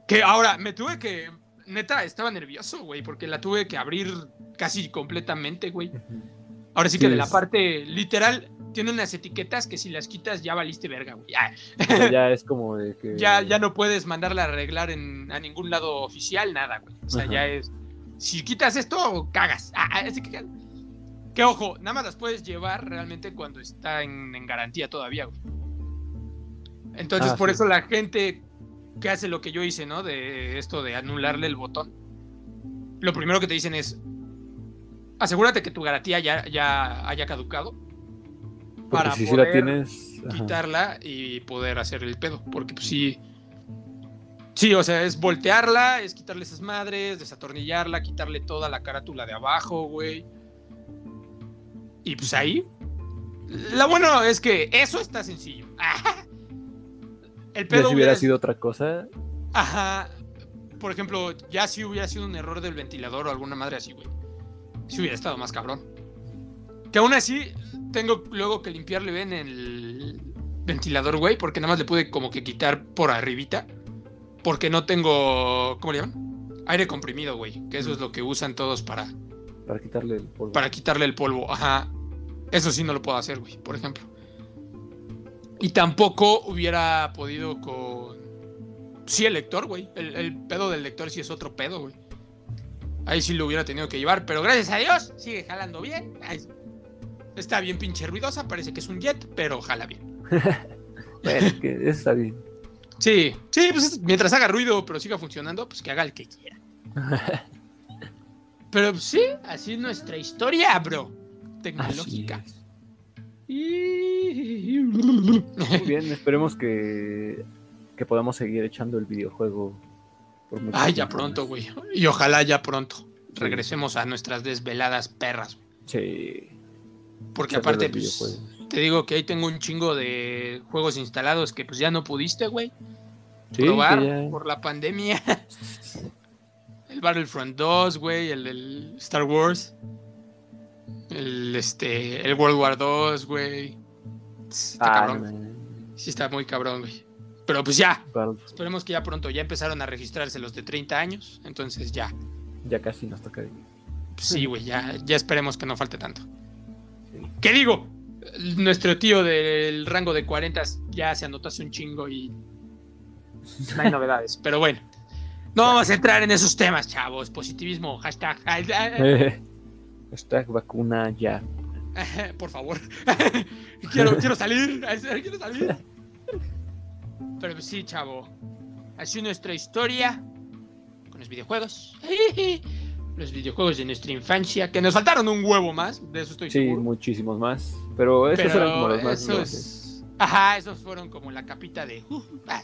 Que ahora me tuve que. Neta, estaba nervioso, güey, porque la tuve que abrir casi completamente, güey. Ahora sí que de la parte literal, tiene unas etiquetas que si las quitas ya valiste verga, güey. Ya. es como de que. Ya, ya no puedes mandarla a arreglar en, a ningún lado oficial, nada, güey. O sea, ya es. Si quitas esto, cagas. Ah, ah que, que ojo, nada más las puedes llevar realmente cuando está en, garantía todavía, güey. Entonces, ah, por eso la gente que hace lo que yo hice, ¿no? De esto de anularle el botón. Lo primero que te dicen es, asegúrate que tu garantía ya, ya haya caducado para si poder la tienes, quitarla y poder hacer el pedo. Porque pues sí. Sí, o sea, es voltearla, es quitarle esas madres, desatornillarla, quitarle toda la carátula de abajo, güey. Y pues ahí. Lo bueno es que eso está sencillo. El pedo. si hubiera sido otra cosa. Ajá. Por ejemplo, ya si hubiera sido un error del ventilador o alguna madre así, güey. Si hubiera estado más cabrón. Que aún así, tengo luego que limpiarle bien el ventilador, güey, porque nada más le pude como que quitar por arribita. Porque no tengo, ¿cómo le llaman? Aire comprimido, güey, que eso es lo que usan todos para... Para quitarle el polvo. Para quitarle el polvo, ajá. Eso sí no lo puedo hacer, güey, por ejemplo. Y tampoco hubiera podido con... Sí, el lector, güey. El, el pedo del lector sí es otro pedo, güey. Ahí sí lo hubiera tenido que llevar, pero gracias a Dios sigue jalando bien. Está bien pinche ruidosa, parece que es un jet, pero jala bien. bueno, que está bien. Sí, sí, pues mientras haga ruido, pero siga funcionando, pues que haga el que quiera. Pero sí, así es nuestra historia, bro. Tecnológica. Muy bien, esperemos que, que podamos seguir echando el videojuego. Por Ay, ya pronto, güey. Y ojalá ya pronto regresemos a nuestras desveladas perras. Sí. Porque aparte, pues, te digo que ahí tengo un chingo de juegos instalados que pues ya no pudiste, güey. probar por la pandemia. el Battlefront 2, güey, el Star Wars. El este, el World War 2, güey. Está ah, cabrón. Sí, está muy cabrón, güey. Pero pues ya. Esperemos que ya pronto. Ya empezaron a registrarse los de 30 años. Entonces ya. Ya casi nos toca. Sí, güey, ya, ya esperemos que no falte tanto. ¿Qué digo? Nuestro tío del rango de 40 ya se anotó hace un chingo y no hay novedades. Pero bueno, no vamos a entrar en esos temas, chavos. Positivismo, hashtag. hashtag vacuna ya. Por favor. quiero, quiero salir. Quiero salir. Pero sí, chavo. Así nuestra historia con los videojuegos. Los videojuegos de nuestra infancia, que nos faltaron un huevo más, de eso estoy seguro. Sí, muchísimos más, pero esos eran como los más esos, Ajá, esos fueron como la capita de uh, ah,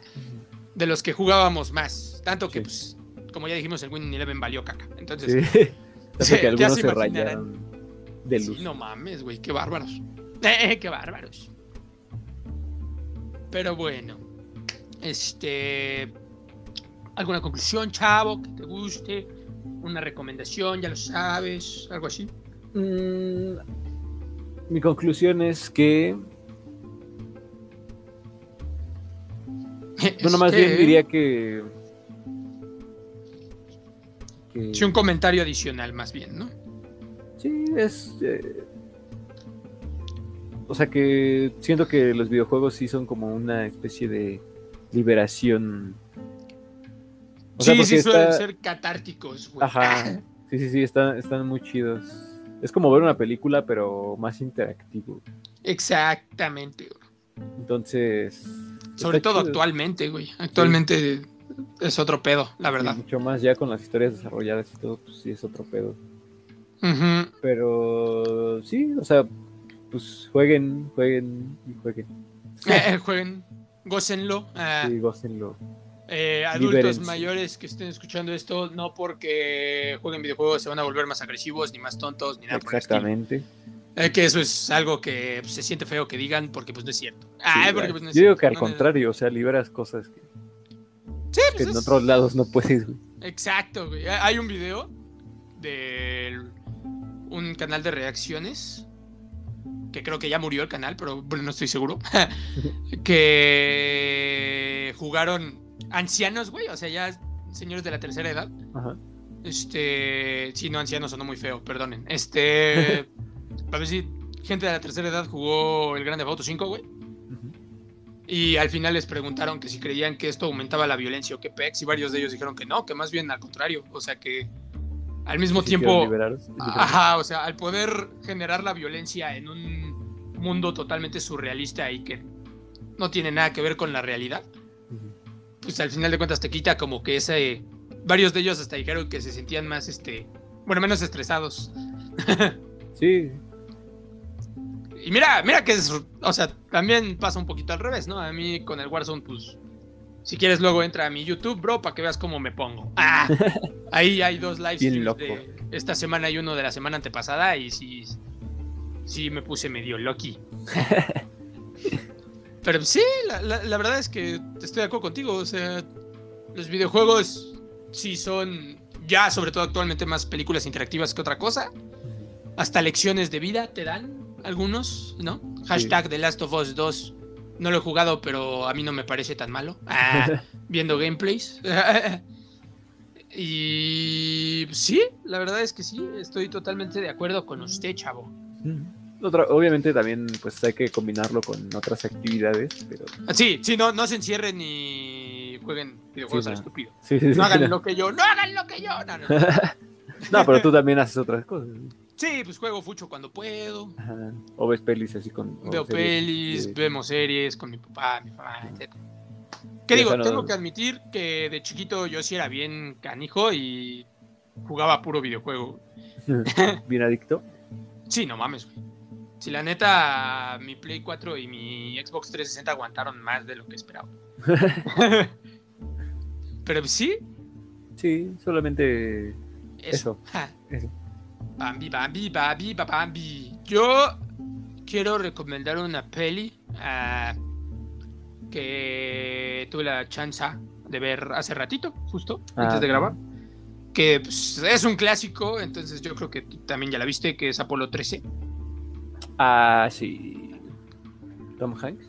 de los que jugábamos más, tanto que pues como ya dijimos el Winning Eleven valió caca. Entonces, sí. que algunos se, rayaron de luz. no mames, güey, qué bárbaros. Eh, qué bárbaros. Pero bueno, este ¿Alguna conclusión, chavo, que te guste? Una recomendación, ya lo sabes, algo así. Mm, mi conclusión es que... bueno, más bien diría que... Sí, un comentario adicional más bien, ¿no? Sí, es... Eh, o sea que siento que los videojuegos sí son como una especie de liberación sí, sí, suelen ser catárticos, güey. Ajá. Sí, sí, sí, están, están muy chidos. Es como ver una película, pero más interactivo. Exactamente, güey. Entonces. Sobre todo actualmente, güey. Actualmente es otro pedo, la verdad. mucho más ya con las historias desarrolladas y todo, pues sí es otro pedo. Pero sí, o sea, pues jueguen, jueguen y jueguen. Eh, jueguen, gócenlo. Ah. sí, gócenlo. Eh, adultos mayores que estén escuchando esto, no porque jueguen videojuegos se van a volver más agresivos, ni más tontos, ni nada Exactamente. Eh, que eso es algo que pues, se siente feo que digan porque pues no es cierto. Ah, pues, yo digo que al contrario, o sea, liberas cosas que, pues, en otros lados no puedes. Exacto, güey. Hay un video de un canal de reacciones que creo que ya murió el canal, pero bueno, no estoy seguro. que jugaron ancianos, güey, o sea, ya señores de la tercera edad. Ajá. Este, sí, no, ancianos sonó muy feo, perdonen. Este, a ver si gente de la tercera edad jugó el Grande Auto 5, güey. Y al final les preguntaron que si creían que esto aumentaba la violencia o qué pex, y varios de ellos dijeron que no, que más bien al contrario. O sea que al mismo tiempo. Ajá, o sea, al poder generar la violencia en un mundo totalmente surrealista y que no tiene nada que ver con la realidad, pues al final de cuentas te quita como que ese... Varios de ellos hasta dijeron que se sentían más, este, bueno, menos estresados. sí. Y mira, mira que es, o sea, también pasa un poquito al revés, ¿no? A mí con el Warzone, pues, si quieres luego entra a mi YouTube, bro, para que veas cómo me pongo. Ah, ahí hay dos live streams de esta semana y uno de la semana antepasada y sí, sí me puse medio locky. Pero sí, la, verdad es que estoy de acuerdo contigo. O sea, los videojuegos sí son ya, sobre todo actualmente, más películas interactivas que otra cosa. Hasta lecciones de vida te dan algunos, ¿no? Hashtag The Last of Us 2. No lo he jugado, pero a mí no me parece tan malo. Ah, viendo gameplays. y sí, la verdad es que sí, estoy totalmente de acuerdo con usted, chavo obviamente también pues hay que combinarlo con otras actividades, pero... Sí, sí, no, no se encierren ni jueguen videojuegos estúpido. no hagan lo que yo, no hagan lo que yo. No, pero tú también haces otras cosas. Sí, pues juego fucho cuando puedo. O ves pelis así con... Veo pelis, vemos series con mi papá, mi mamá, etc. ¿Qué digo? Tengo que admitir que de chiquito yo sí era bien canijo y jugaba puro videojuego. ¿Bien adicto? Sí, no mames, güey. Si la neta, mi Play 4 y mi Xbox 360 aguantaron más de lo que esperaba. Pero sí. Sí, solamente eso. eso. Bambi, Bambi, Bambi, Bambi. Yo quiero recomendar una peli uh, que tuve la chance de ver hace ratito, justo, antes de ah, grabar. Que pues, es un clásico, entonces yo creo que tú también ya la viste, que es Apolo 13. Ah, sí. Tom Hanks.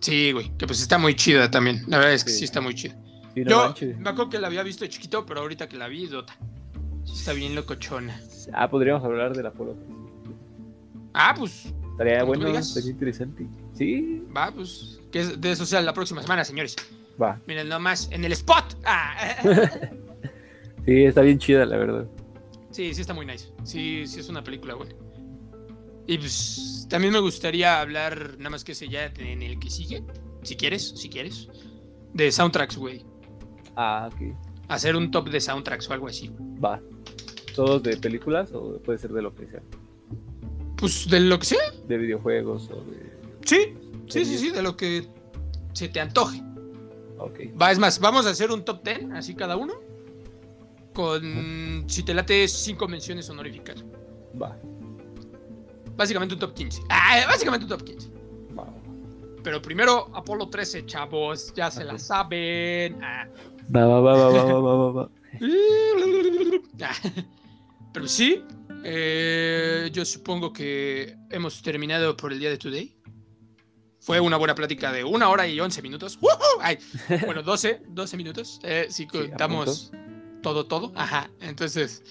Sí, güey, que pues está muy chida también. La verdad es que sí, está muy chida. yo me acuerdo que la había visto de chiquito, pero ahorita que la vi, dota. Está bien locochona. Ah, podríamos hablar del Apolo. Ah, pues. Estaría bueno, estaría interesante. Sí. Va, pues. Que de eso sea la próxima semana, señores. Va. Miren nomás, en el spot. Ah. sí, está bien chida, la verdad. Sí, sí está muy nice. Sí, sí es una película buena. Y pues también me gustaría hablar, nada más que sé ya en el que sigue, si quieres, si quieres, de soundtracks, güey. Ah, ok. Hacer un top de soundtracks o algo así. Va. ¿Todos de películas o puede ser de lo que sea? Pues de lo que sea. De videojuegos o de... Sí, sí, sí, sí, de lo que se te antoje. Ok. Va, es más, vamos a hacer un top 10, así cada uno. Con, si te late, cinco menciones honoríficas. Va. Básicamente un top 15. Ah, básicamente un top 15. Va. Pero primero, Apolo 13, chavos. Ya se la saben. Ah. Va, va, va, va, va, va, va. Pero sí, eh, yo supongo que hemos terminado por el día de today. Fue una buena plática de una hora y once minutos. bueno, 12, 12 minutos. Eh, si contamos todo, todo. Ajá. Entonces,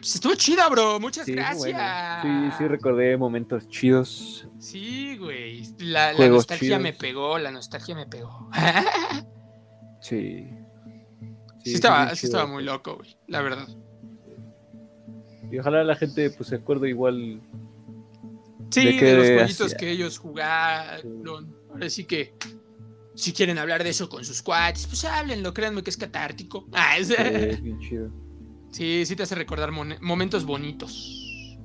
estuvo chida, bro. Muchas gracias. Sí, sí, recordé momentos chidos. Sí, güey. La, nostalgia me pegó, la nostalgia me pegó. sí. Sí, estaba, sí estaba muy loco, güey, la verdad. Y ojalá la gente pues se acuerde igual. Sí, de, los jueguitos que ellos jugaron. Ahora sí que si quieren hablar de eso con sus cuates, pues háblenlo, créanme que es catártico. Ah, es... Bien chido. Sí, sí te hace recordar momentos bonitos.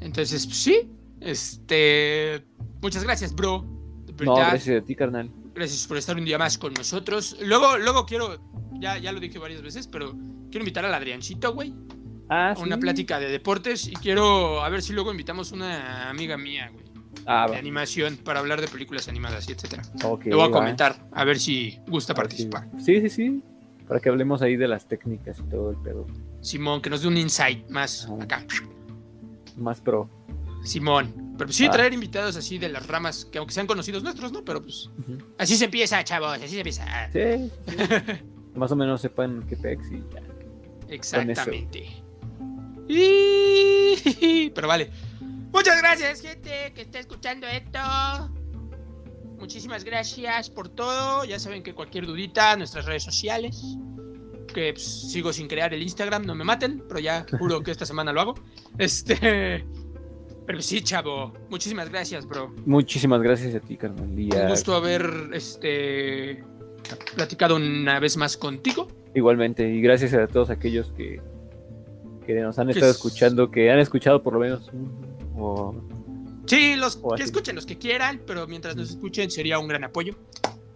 Entonces, pues, sí. Este. Muchas gracias, bro. No, gracias a ti, carnal. Gracias por estar un día más con nosotros. Luego, luego quiero. Ya, ya lo dije varias veces, pero quiero invitar al Adriancito, güey. Ah, a una plática de deportes. Y quiero. A ver si luego invitamos una amiga mía, güey. Ah, de animación para hablar de películas animadas y etcétera. Le voy a comentar, a ver si gusta participar. Sí, sí, sí. Para que hablemos ahí de las técnicas y todo el pedo. Simón, que nos dé un insight más acá. Más pro. Simón. Pero pues sí, traer invitados así de las ramas, que aunque sean conocidos nuestros, ¿no? Pero pues. Así se empieza, chavos, así se empieza. Sí. más o menos sepan qué pex y ya. Exactamente. Y... Pero vale. Muchas gracias, gente, que está escuchando esto. Muchísimas gracias por todo. Ya saben que cualquier dudita, nuestras redes sociales. Que pues, sigo sin crear el Instagram, no me maten, pero ya juro que esta semana lo hago. Este. Pero sí, chavo. Muchísimas gracias, bro. Muchísimas gracias a ti, carnal. Un gusto haber este platicado una vez más contigo. Igualmente, y gracias a todos aquellos que, que nos han estado escuchando, que han escuchado por lo menos o Sí, los que escuchen los que quieran, pero mientras nos escuchen sería un gran apoyo.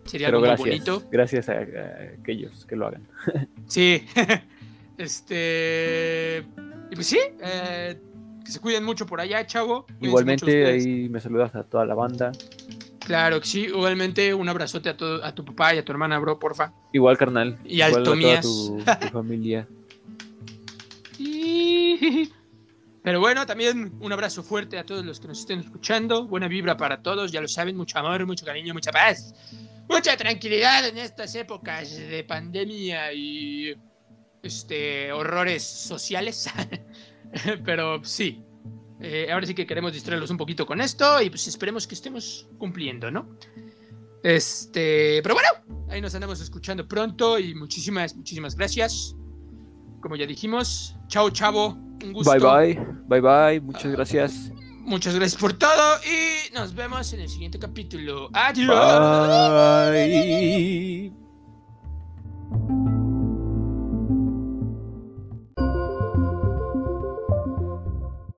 Sería algo muy bonito. Gracias a, aquellos que lo hagan. sí. este. Y pues sí, eh, que se cuiden mucho por allá, chavo. Igualmente, ahí me saludas a toda la banda. Claro que sí, igualmente un abrazote a, a tu papá y a tu hermana, bro, porfa. Igual, carnal. Y al Tomías. tu, tu familia. Pero bueno, también un abrazo fuerte a todos los que nos estén escuchando. Buena vibra para todos, ya lo saben, mucho amor, mucho cariño, mucha paz, mucha tranquilidad en estas épocas de pandemia y este horrores sociales. Pero sí, eh, ahora sí que queremos distraerlos un poquito con esto y pues esperemos que estemos cumpliendo, ¿no? Este, pero bueno, ahí nos andamos escuchando pronto y muchísimas, muchísimas gracias. Como ya dijimos, chao, chavo. Un gusto. Bye bye, bye bye, muchas gracias. Muchas gracias por todo y nos vemos en el siguiente capítulo. Adiós. Bye.